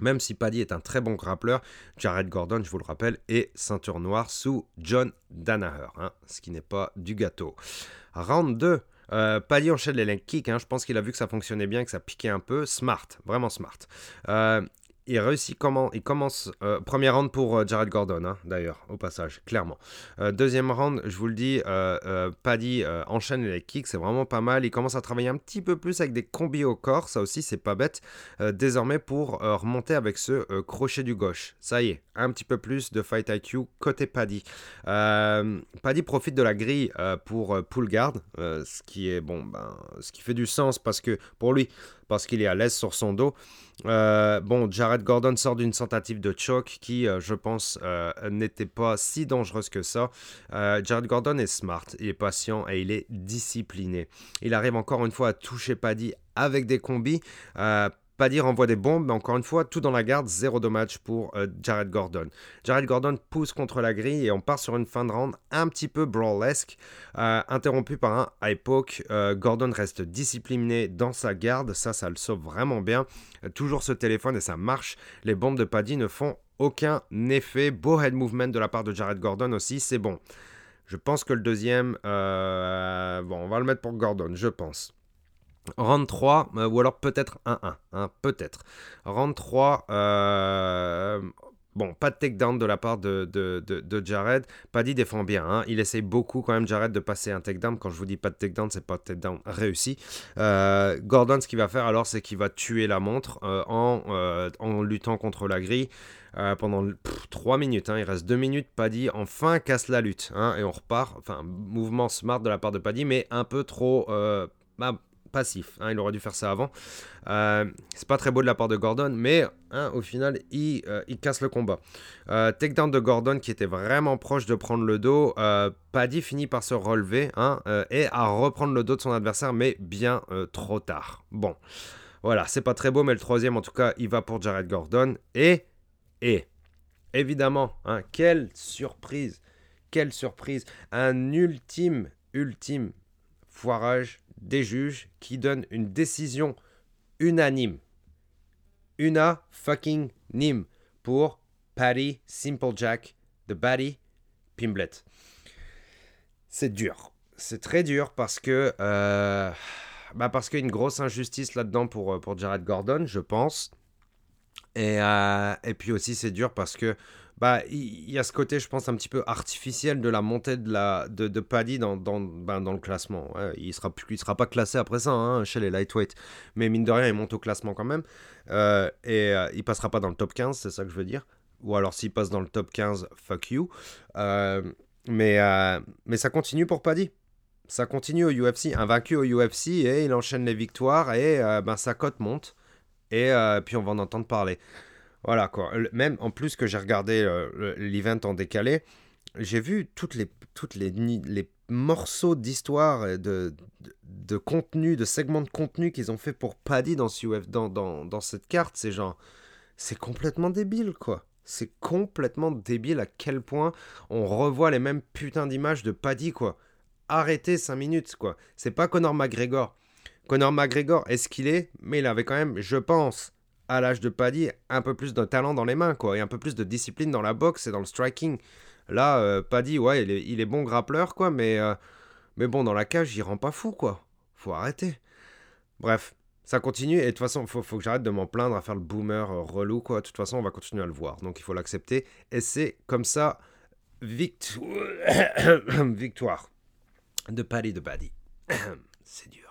même si Paddy est un très bon grappleur, Jared Gordon, je vous le rappelle, est ceinture noire sous John Danaher, hein, ce qui n'est pas du gâteau. Round 2. Euh, Paddy enchaîne les leg kicks. Hein, je pense qu'il a vu que ça fonctionnait bien, que ça piquait un peu. Smart, vraiment smart. Euh, il réussit comment Il commence. Euh, premier round pour euh, Jared Gordon, hein, d'ailleurs, au passage, clairement. Euh, deuxième round, je vous le dis, Paddy enchaîne les kicks, c'est vraiment pas mal. Il commence à travailler un petit peu plus avec des combis au corps, ça aussi, c'est pas bête. désormais, pour remonter avec ce crochet du gauche. Ça y est, un petit peu plus de fight IQ côté Paddy. Paddy profite de la grille pour pull guard, ce qui est bon, ben, ce qui fait du sens parce que pour lui, parce qu'il est à l'aise sur son dos. Euh, bon, Jared Gordon sort d'une tentative de choke qui, euh, je pense, euh, n'était pas si dangereuse que ça. Jared Gordon est smart, il est patient et il est discipliné. Il arrive encore une fois à toucher Paddy avec des combis. Paddy renvoie des bombes, mais encore une fois, tout dans la garde, zéro dommage pour euh, Jared Gordon. Jared Gordon pousse contre la grille et on part sur une fin de round un petit peu brawlesque, euh, interrompu par un high. Euh, Gordon reste discipliné dans sa garde, ça, ça le sauve vraiment bien. toujours ce téléphone et ça marche. Les bombes de Paddy ne font aucun effet. Beau head movement de la part de Jared Gordon aussi, c'est bon. Je pense que le deuxième, bon, on va le mettre pour Gordon, je pense. Round 3, euh, ou alors peut-être 1-1, hein, peut-être. Round 3, euh, bon, pas de takedown de la part de, de, de, Jared. Paddy défend bien, hein. il essaye beaucoup quand même, Jared, de passer un takedown. Quand je vous dis pas de takedown, c'est pas de takedown réussi. Euh, Gordon, ce qu'il va faire alors, c'est qu'il va tuer la montre en, en, luttant contre la grille. pendant 3 minutes, hein. il reste 2 minutes, Paddy enfin casse la lutte, et on repart, enfin, mouvement smart de la part de Paddy, mais un peu trop, bah, passif. Hein, il aurait dû faire ça avant. Euh, c'est pas très beau de la part de Gordon, mais hein, au final, il, euh, il, casse le combat. Euh, takedown de Gordon qui était vraiment proche de prendre le dos. Euh, Paddy finit par se relever hein, et à reprendre le dos de son adversaire, mais bien trop tard. Bon, voilà, c'est pas très beau, mais le troisième, en tout cas, il va pour Jared Gordon. Et, et, évidemment, quelle surprise, quelle surprise. Un ultime, ultime foirage des juges qui donnent une décision unanime. Una fucking nim pour Patty Jack de Patty Pimblet. C'est dur. C'est très dur parce que. Euh, bah parce qu'il y a une grosse injustice là-dedans pour, euh, Jared Gordon, je pense. Et, euh, et puis aussi, c'est dur parce que bah, il y, a ce côté, je pense, un petit peu artificiel de la montée de, la, de, Paddy dans, dans, ben, dans le classement. il ne sera, il sera pas classé après ça hein, chez les lightweight. Mais mine de rien, il monte au classement quand même. Euh, et euh, il passera pas dans le top 15, c'est ça que je veux dire. Ou alors s'il passe dans le top 15, fuck you. Euh, mais, mais ça continue pour Paddy. Ça continue au UFC. Invaincu au UFC et il enchaîne les victoires et ben, sa cote monte. Et puis on va en entendre parler. Voilà quoi. Même en plus que j'ai regardé euh, l'event en décalé, j'ai vu toutes les, toutes les, les morceaux d'histoire et de, de, contenu, de segments de contenu qu'ils ont fait pour Paddy dans, dans, dans, dans cette carte. C'est genre, c'est complètement débile quoi. C'est complètement débile à quel point on revoit les mêmes putains d'images de Paddy quoi. Arrêtez 5 minutes quoi. C'est pas Conor McGregor. Conor McGregor, est-ce qu'il est? Mais il avait quand même, je pense, à l'âge de Paddy, un peu plus de talent dans les mains, quoi, et un peu plus de discipline dans la boxe et dans le striking. Là, euh, Paddy, ouais, il est, bon grappleur, quoi, mais, euh, mais bon, dans la cage, il rend pas fou, quoi. Faut arrêter. Bref, ça continue, et de toute façon, faut, faut que j'arrête de m'en plaindre à faire le boomer euh, relou, quoi. De toute façon, on va continuer à le voir, donc il faut l'accepter, et c'est comme ça, *coughs* victoire de Paddy de Paddy. *coughs* c'est dur.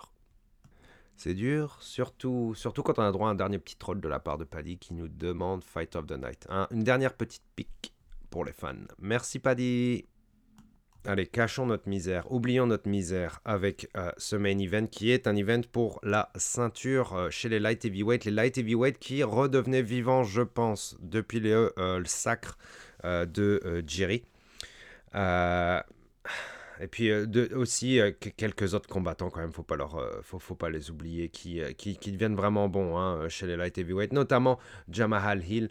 C'est dur, surtout, surtout quand on a droit à un dernier petit troll de la part de Paddy qui nous demande Fight of the Night. une dernière petite pique pour les fans. Merci Paddy. Allez, cachons notre misère, oublions notre misère avec euh, ce main event qui est un event pour la ceinture euh, chez les light heavyweight. Les light heavyweight qui redevenaient vivants, je pense, depuis le sacre euh, de Jerry. Et puis euh, aussi euh, quelques autres combattants quand même, faut pas leur, euh, faut, faut, pas les oublier, qui, qui, deviennent vraiment bons hein, chez les light heavyweight, notamment Jamal Hill,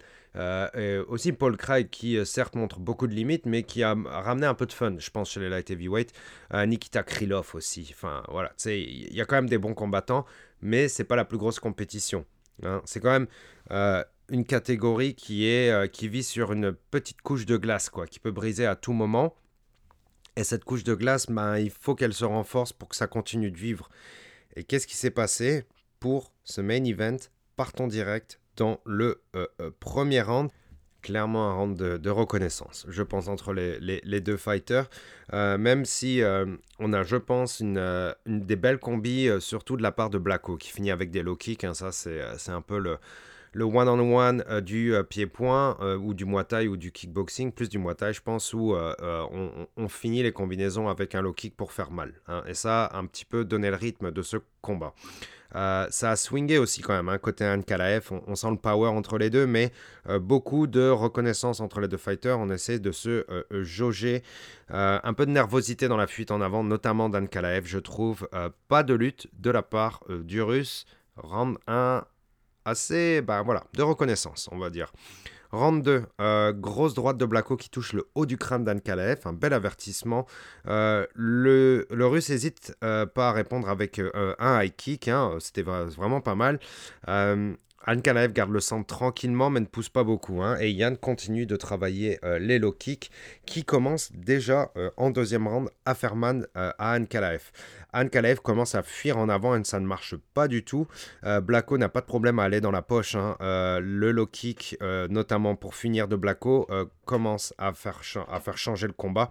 aussi Paul Craig qui certes montre beaucoup de limites, mais qui a ramené un peu de fun, je pense, chez les light heavyweight. Nikita Krylov aussi, enfin voilà, il y a quand même des bons combattants, mais c'est pas la plus grosse compétition. Hein. C'est quand même une catégorie qui est qui vit sur une petite couche de glace quoi, qui peut briser à tout moment. Et cette couche de glace, ben, il faut qu'elle se renforce pour que ça continue de vivre. Et qu'est-ce qui s'est passé pour ce main event? Partons direct dans le premier round clairement un round de, reconnaissance, je pense, entre les, deux fighters. Euh, même si euh, on a, je pense, une, euh, des belles combis, surtout de la part de Blacko, qui finit avec des low kicks. Hein, ça, c'est un peu le, le one-on-one du pied-point, ou du muay thai, ou du kickboxing, plus du muay thai, je pense, où on, finit les combinaisons avec un low kick pour faire mal. Hein. et ça, un petit peu donner le rythme de ce combat. Euh, ça a swingé aussi quand même, hein, côté Ankalaev, on, on, sent le power entre les deux, mais euh, beaucoup de reconnaissance entre les deux fighters. On essaie de se euh, jauger. un peu de nervosité dans la fuite en avant, notamment d'Ankalaev, je trouve. pas de lutte de la part du Russe. Rendre un assez, bah voilà, de reconnaissance, on va dire. Round 2, euh, grosse droite de Blacko qui touche le haut du crâne d'Ankalaev, un bel avertissement. Euh, le, russe hésite euh, pas à répondre avec un high kick, hein, c'était vraiment pas mal. Ankalaev garde le centre tranquillement mais ne pousse pas beaucoup. Hein, et Yann continue de travailler les low kicks qui commencent déjà en deuxième round à faire man à Ankalaev. Ankalaev commence à fuir en avant et ça ne marche pas du tout. Euh, Blacko n'a pas de problème à aller dans la poche. Hein. Euh, le low kick, euh, notamment pour finir de Blacko, commence à faire, changer le combat.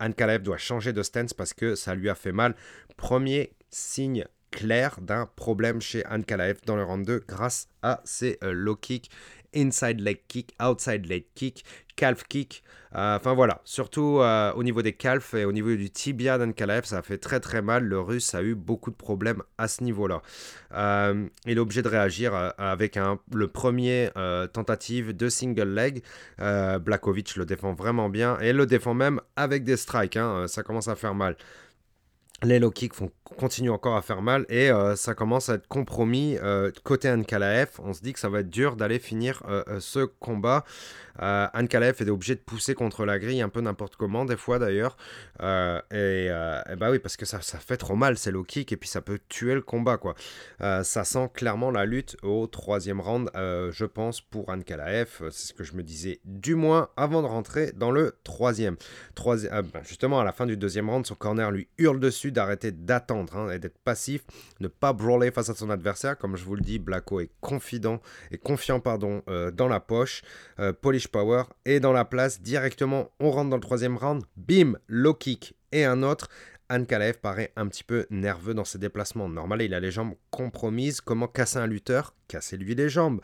Ankalaev doit changer de stance parce que ça lui a fait mal. Premier signe clair d'un problème chez Ankalaev dans le round 2 grâce à ses low kicks inside leg kick, outside leg kick, calf kick. Euh, enfin voilà, surtout euh, au niveau des calfs et au niveau du tibia d'Ankalaev, ça a fait très très mal. Le russe a eu beaucoup de problèmes à ce niveau-là. Euh, il est obligé de réagir avec un, le premier tentative de single leg. Blakovic le défend vraiment bien et le défend même avec des strikes. Hein. ça commence à faire mal les low kicks font, continuent encore à faire mal et euh, ça commence à être compromis euh, côté Ankalaev. On se dit que ça va être dur d'aller finir euh, ce combat. Ankalaev est obligé de pousser contre la grille un peu n'importe comment, des fois d'ailleurs. et, bah oui, parce que ça, ça, fait trop mal ces low kicks et puis ça peut tuer le combat quoi. ça sent clairement la lutte au troisième round, je pense, pour Ankalaev. C'est ce que je me disais du moins avant de rentrer dans le troisième. bah, justement, à la fin du deuxième round, son corner lui hurle dessus d'arrêter d'attendre et d'être passif, ne pas brawler face à son adversaire. Comme je vous le dis, Blacko est confident et confiant pardon, euh, dans la poche. Euh, Polish Power est dans la place directement. On rentre dans le troisième round. Bim, low kick et un autre. Ankalaev paraît un petit peu nerveux dans ses déplacements. Normal, il a les jambes compromises. Comment casser un lutteur? Casser-lui les jambes.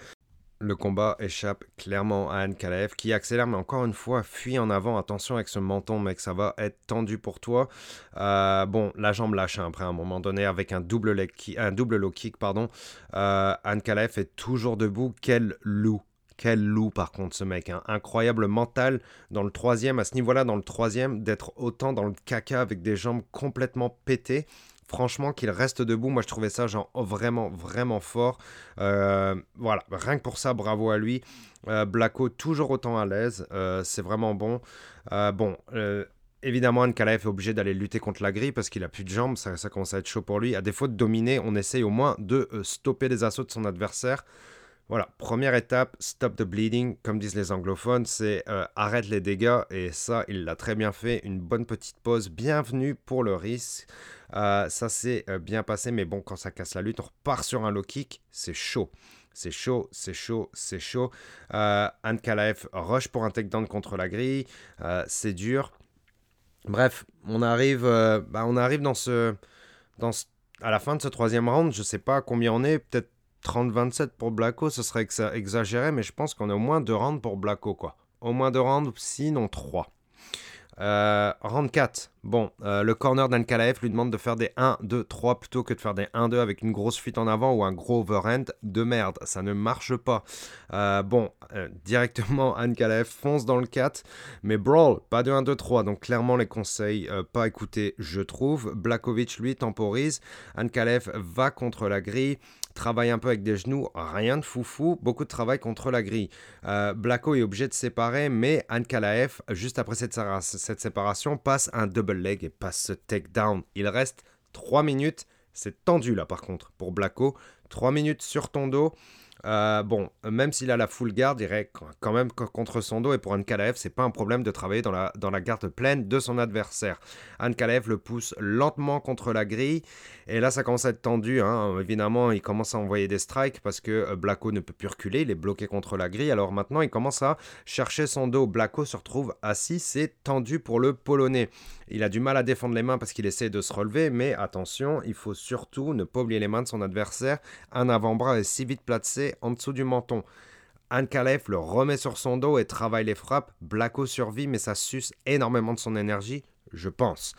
Le combat échappe clairement à Anne Kalev qui accélère, mais encore une fois, fuit en avant. Attention avec ce menton, mec, ça va être tendu pour toi. Euh, bon, la jambe lâche hein, après un moment donné avec un double, low kick. Pardon. Euh, Anne Kalev est toujours debout. Quel loup! Quel loup par contre ce mec, hein. incroyable mental dans le troisième, à ce niveau-là dans le troisième, d'être autant dans le caca avec des jambes complètement pétées franchement, qu'il reste debout, moi je trouvais ça genre vraiment, vraiment fort. Euh, voilà, rien que pour ça, bravo à lui. Euh, Blacko, toujours autant à l'aise, euh, c'est vraiment bon. bon, évidemment, Ankalaev est obligé d'aller lutter contre la grille parce qu'il a plus de jambes, ça, ça, commence à être chaud pour lui. À défaut de dominer, on essaye au moins de stopper les assauts de son adversaire. Voilà, première étape, stop the bleeding, comme disent les anglophones, c'est arrête les dégâts, et ça, il l'a très bien fait. Une bonne petite pause, bienvenue pour le risque. Euh, ça s'est euh, bien passé, mais bon, quand ça casse la lutte, on repart sur un low kick, c'est chaud. C'est chaud, c'est chaud, c'est chaud. Euh, Ankalaev rush pour un takedown contre la grille. Euh, c'est dur. Bref, on arrive, bah, on arrive dans ce, dans à la fin de ce troisième round. Je sais pas combien on est, peut-être 30-27 pour Blacko. Ce serait exagéré, mais je pense qu'on est au moins deux rounds pour Blacko. Quoi. Au moins deux rounds, sinon trois. Euh, round 4. Bon, euh, le corner d'Ankalaev lui demande de faire des 1, 2, 3 plutôt que de faire des 1, 2 avec une grosse fuite en avant ou un gros overhand de merde. Ça ne marche pas. Euh, bon, directement, *laughs* Ankalaev fonce dans le 4. Mais Brawl, pas de 1, 2, 3. Donc clairement, les conseils pas écoutés, je trouve. Blakovic, lui, temporise. Ankalaev va contre la grille travaille un peu avec des genoux, rien de foufou, beaucoup de travail contre la grille. Euh, Blacko est obligé de séparer, mais Ankalaev, juste après cette, cette séparation, passe un double leg et passe ce takedown. Il reste 3 minutes. C'est tendu là par contre pour Blacko. 3 minutes sur ton dos. Euh, bon, même s'il a la full garde, il irait quand même contre son dos. Et pour Ankalaev, c'est pas un problème de travailler dans la, garde pleine de son adversaire. Ankalaev le pousse lentement contre la grille. Et là, ça commence à être tendu. Hein. Évidemment, il commence à envoyer des strikes parce que euh, Blacko ne peut plus reculer. Il est bloqué contre la grille. Alors maintenant, il commence à chercher son dos. Blacko se retrouve assis. C'est tendu pour le Polonais. Il a du mal à défendre les mains parce qu'il essaie de se relever. Mais attention, il faut surtout ne pas oublier les mains de son adversaire. Un avant-bras est si vite placé en dessous du menton. Ankalev le remet sur son dos et travaille les frappes. Blacko survit, mais ça suce énormément de son énergie, je pense.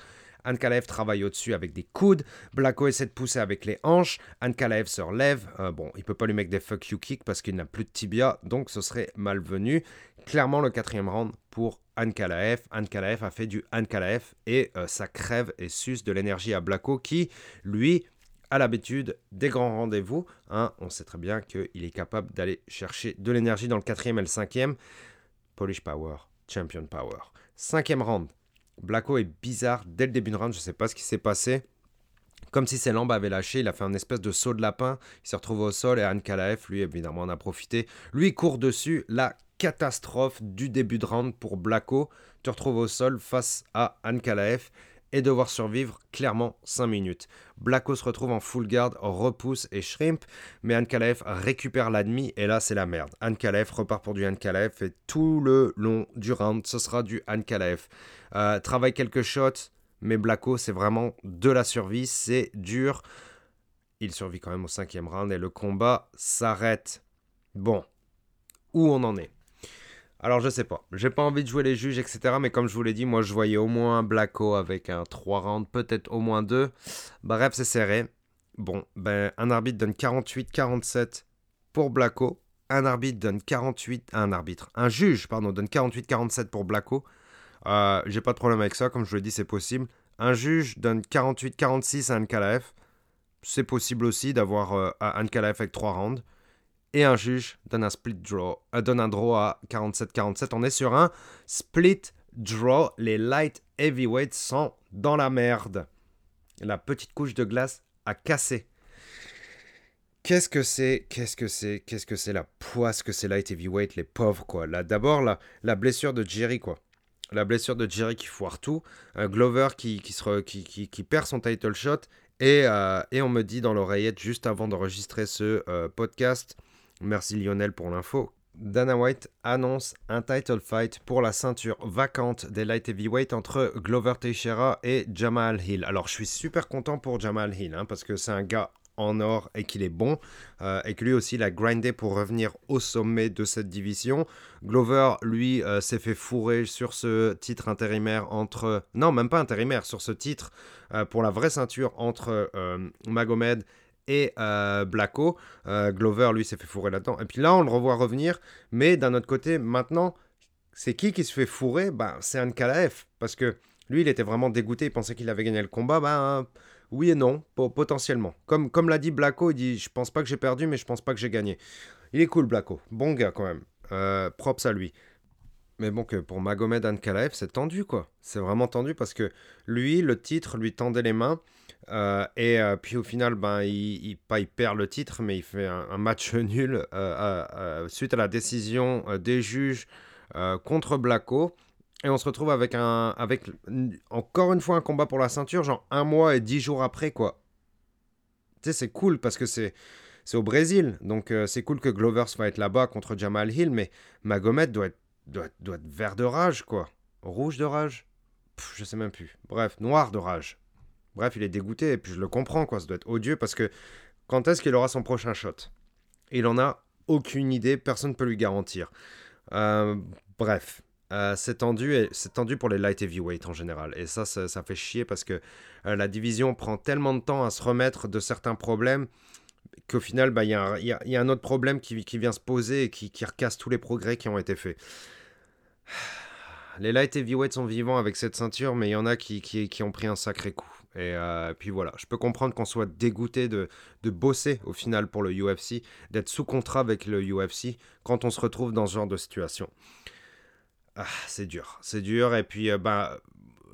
Ankalev travaille au-dessus avec des coudes. Blacko essaie de pousser avec les hanches. Ankalev se relève. Euh, bon, il peut pas lui mettre des fuck you kicks parce qu'il n'a plus de tibia, donc ce serait malvenu. Clairement, le quatrième round pour Ankalaev. Ankalaev a fait du Ankalaev et euh, ça crève et suce de l'énergie à Blacko qui, lui, à l'habitude des grands rendez-vous. Hein, on sait très bien qu'il est capable d'aller chercher de l'énergie dans le quatrième et le cinquième. Polish Power, Champion Power. Cinquième round. Blacko est bizarre dès le début de round, je ne sais pas ce qui s'est passé. Comme si ses lampes avaient lâché, il a fait un espèce de saut de lapin, il s'est retrouvé au sol et Anne Kalaev, lui, évidemment, en a profité. Lui, court dessus, la catastrophe du début de round pour Blacko. Tu retrouves au sol face à Anne Kalaev et devoir survivre clairement 5 minutes. Blacko se retrouve en full guard, repousse et shrimp, mais Ankalaev récupère l'admi et là c'est la merde. Ankalaev repart pour du Ankalaev et tout le long du round ce sera du Ankalaev. Euh, travaille quelques shots, mais Blacko c'est vraiment de la survie, c'est dur. Il survit quand même au cinquième round et le combat s'arrête. Bon, où on en est? Alors je sais pas, j'ai pas envie de jouer les juges, etc. Mais comme je vous l'ai dit, moi je voyais au moins Blacko avec un 3 rounds, peut-être au moins 2. Bref, c'est serré. Bon, ben un arbitre donne 48-47 pour Blacko. Un arbitre donne 48... Un arbitre, un juge, pardon, donne 48-47 pour Blacko. Euh, j'ai pas de problème avec ça, comme je vous l'ai dit, c'est possible. Un juge donne 48-46 à Ankalaev. C'est possible aussi d'avoir euh, Ankalaev avec 3 rounds et un juge donne un split draw, euh, donne un draw à 47-47. On est sur un split draw. Les light heavyweights sont dans la merde. La petite couche de glace a cassé. Qu'est-ce que c'est Qu'est-ce que c'est Qu'est-ce que c'est la poisse que c'est light heavyweight, les pauvres quoi. Là d'abord la, la blessure de Jerry quoi. La blessure de Jerry qui foire tout, un Glover qui, qui, perd son title shot et, euh, et on me dit dans l'oreillette juste avant d'enregistrer ce euh, podcast Merci Lionel pour l'info. Dana White annonce un title fight pour la ceinture vacante des light heavyweight entre Glover Teixeira et Jamal Hill. Alors je suis super content pour Jamal Hill hein, parce que c'est un gars en or et qu'il est bon euh, et que lui aussi il a grindé pour revenir au sommet de cette division. Glover lui euh, s'est fait fourrer sur ce titre intérimaire entre non même pas intérimaire sur ce titre euh, pour la vraie ceinture entre Magomed et euh, Blacko. Euh, Glover, lui, s'est fait fourrer là-dedans. Et puis là, on le revoit revenir. Mais d'un autre côté, maintenant, c'est qui qui se fait fourrer? Ben, C'est Ankalaev. Parce que lui, il était vraiment dégoûté. Il pensait qu'il avait gagné le combat. Ben, oui et non, potentiellement. Comme, comme l'a dit Blacko, il dit Je pense pas que j'ai perdu, mais je pense pas que j'ai gagné. Il est cool, Blacko. Bon gars, quand même. Euh, props à lui. Mais bon, que pour Magomed Ankalaev, c'est tendu, quoi. C'est vraiment tendu parce que lui, le titre lui tendait les mains. Euh, et euh, puis au final, ben, il, pas, il perd le titre, mais il fait un, match *laughs* nul euh, suite à la décision des juges contre Blacko. Et on se retrouve avec, un, avec encore une fois un combat pour la ceinture, genre un mois et dix jours après, quoi. Tu sais, c'est cool parce que c'est c'est au Brésil. Donc c'est cool que Glover va être là-bas contre Jamal Hill, mais Magomed doit être, doit, doit vert de rage, quoi. Rouge de rage Je sais même plus. Bref, noir de rage. Bref, il est dégoûté et puis je le comprends, quoi. Ça doit être odieux parce que quand est-ce qu'il aura son prochain shot? Il en a aucune idée, personne ne peut lui garantir. Euh, bref, euh, c'est tendu, tendu pour les light heavyweight en général. Et ça, ça, fait chier parce que euh, la division prend tellement de temps à se remettre de certains problèmes qu'au final, bah, il y, a un autre problème qui, vient se poser et qui, recasse tous les progrès qui ont été faits. Les light heavyweight sont vivants avec cette ceinture, mais il y en a qui ont pris un sacré coup. Et euh, puis voilà, je peux comprendre qu'on soit dégoûté de, bosser au final pour le UFC, d'être sous contrat avec le UFC quand on se retrouve dans ce genre de situation. Ah, c'est dur, c'est dur. Et puis, euh, bah,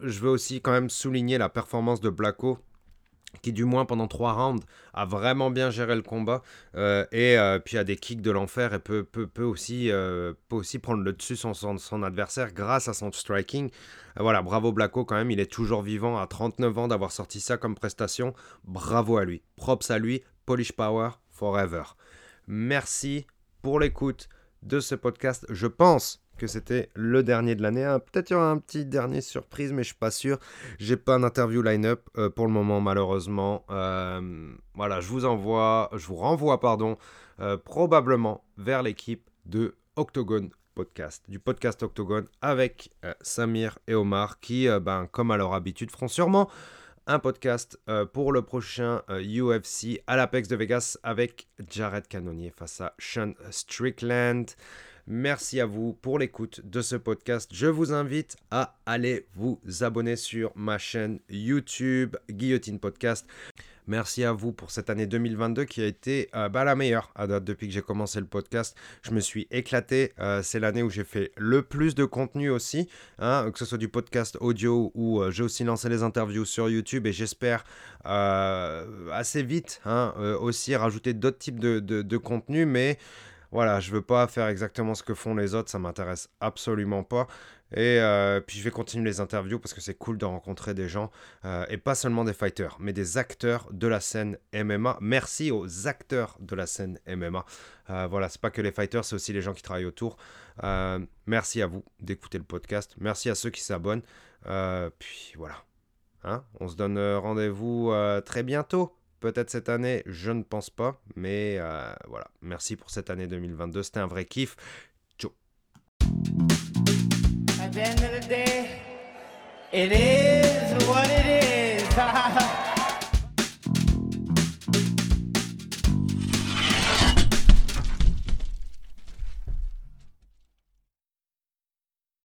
je veux aussi quand même souligner la performance de Blacko qui du moins pendant trois rounds a vraiment bien géré le combat euh, et euh, puis a des kicks de l'enfer et peut, peut, peut aussi, euh, peut aussi prendre le dessus son, son, adversaire grâce à son striking. voilà, bravo Blacko quand même, il est toujours vivant à 39 ans d'avoir sorti ça comme prestation. Bravo à lui, props à lui, Polish Power forever. Merci pour l'écoute de ce podcast. Je pense que c'était le dernier de l'année. Ah, peut-être y aura un petit dernier surprise, mais je suis pas sûr. J'ai pas d'interview line-up euh, pour le moment, malheureusement. Euh, voilà, je vous envoie, je vous renvoie, pardon, euh, probablement vers l'équipe de Octogone Podcast, du podcast Octogone avec Samir et Omar, qui, ben, comme à leur habitude, feront sûrement un podcast pour le prochain UFC à l'Apex de Vegas avec Jared Cannonier face à Sean Strickland. Merci à vous pour l'écoute de ce podcast. Je vous invite à aller vous abonner sur ma chaîne YouTube Guillotine Podcast. Merci à vous pour cette année 2022 qui a été euh, bah, la meilleure à date depuis que j'ai commencé le podcast. Je me suis éclaté. Euh, c'est l'année où j'ai fait le plus de contenu aussi, hein, que ce soit du podcast audio ou euh, j'ai aussi lancé les interviews sur YouTube et j'espère assez vite hein, aussi rajouter d'autres types de, de, de contenu. Mais voilà, je veux pas faire exactement ce que font les autres, ça m'intéresse absolument pas. Et euh, puis je vais continuer les interviews parce que c'est cool de rencontrer des gens, euh, et pas seulement des fighters, mais des acteurs de la scène MMA. Merci aux acteurs de la scène MMA. Euh, voilà, c'est pas que les fighters, c'est aussi les gens qui travaillent autour. merci à vous d'écouter le podcast. Merci à ceux qui s'abonnent. puis voilà. Hein On se donne rendez-vous très bientôt Peut-être cette année, je ne pense pas. Mais euh, voilà, merci pour cette année 2022. C'était un vrai kiff. Ciao.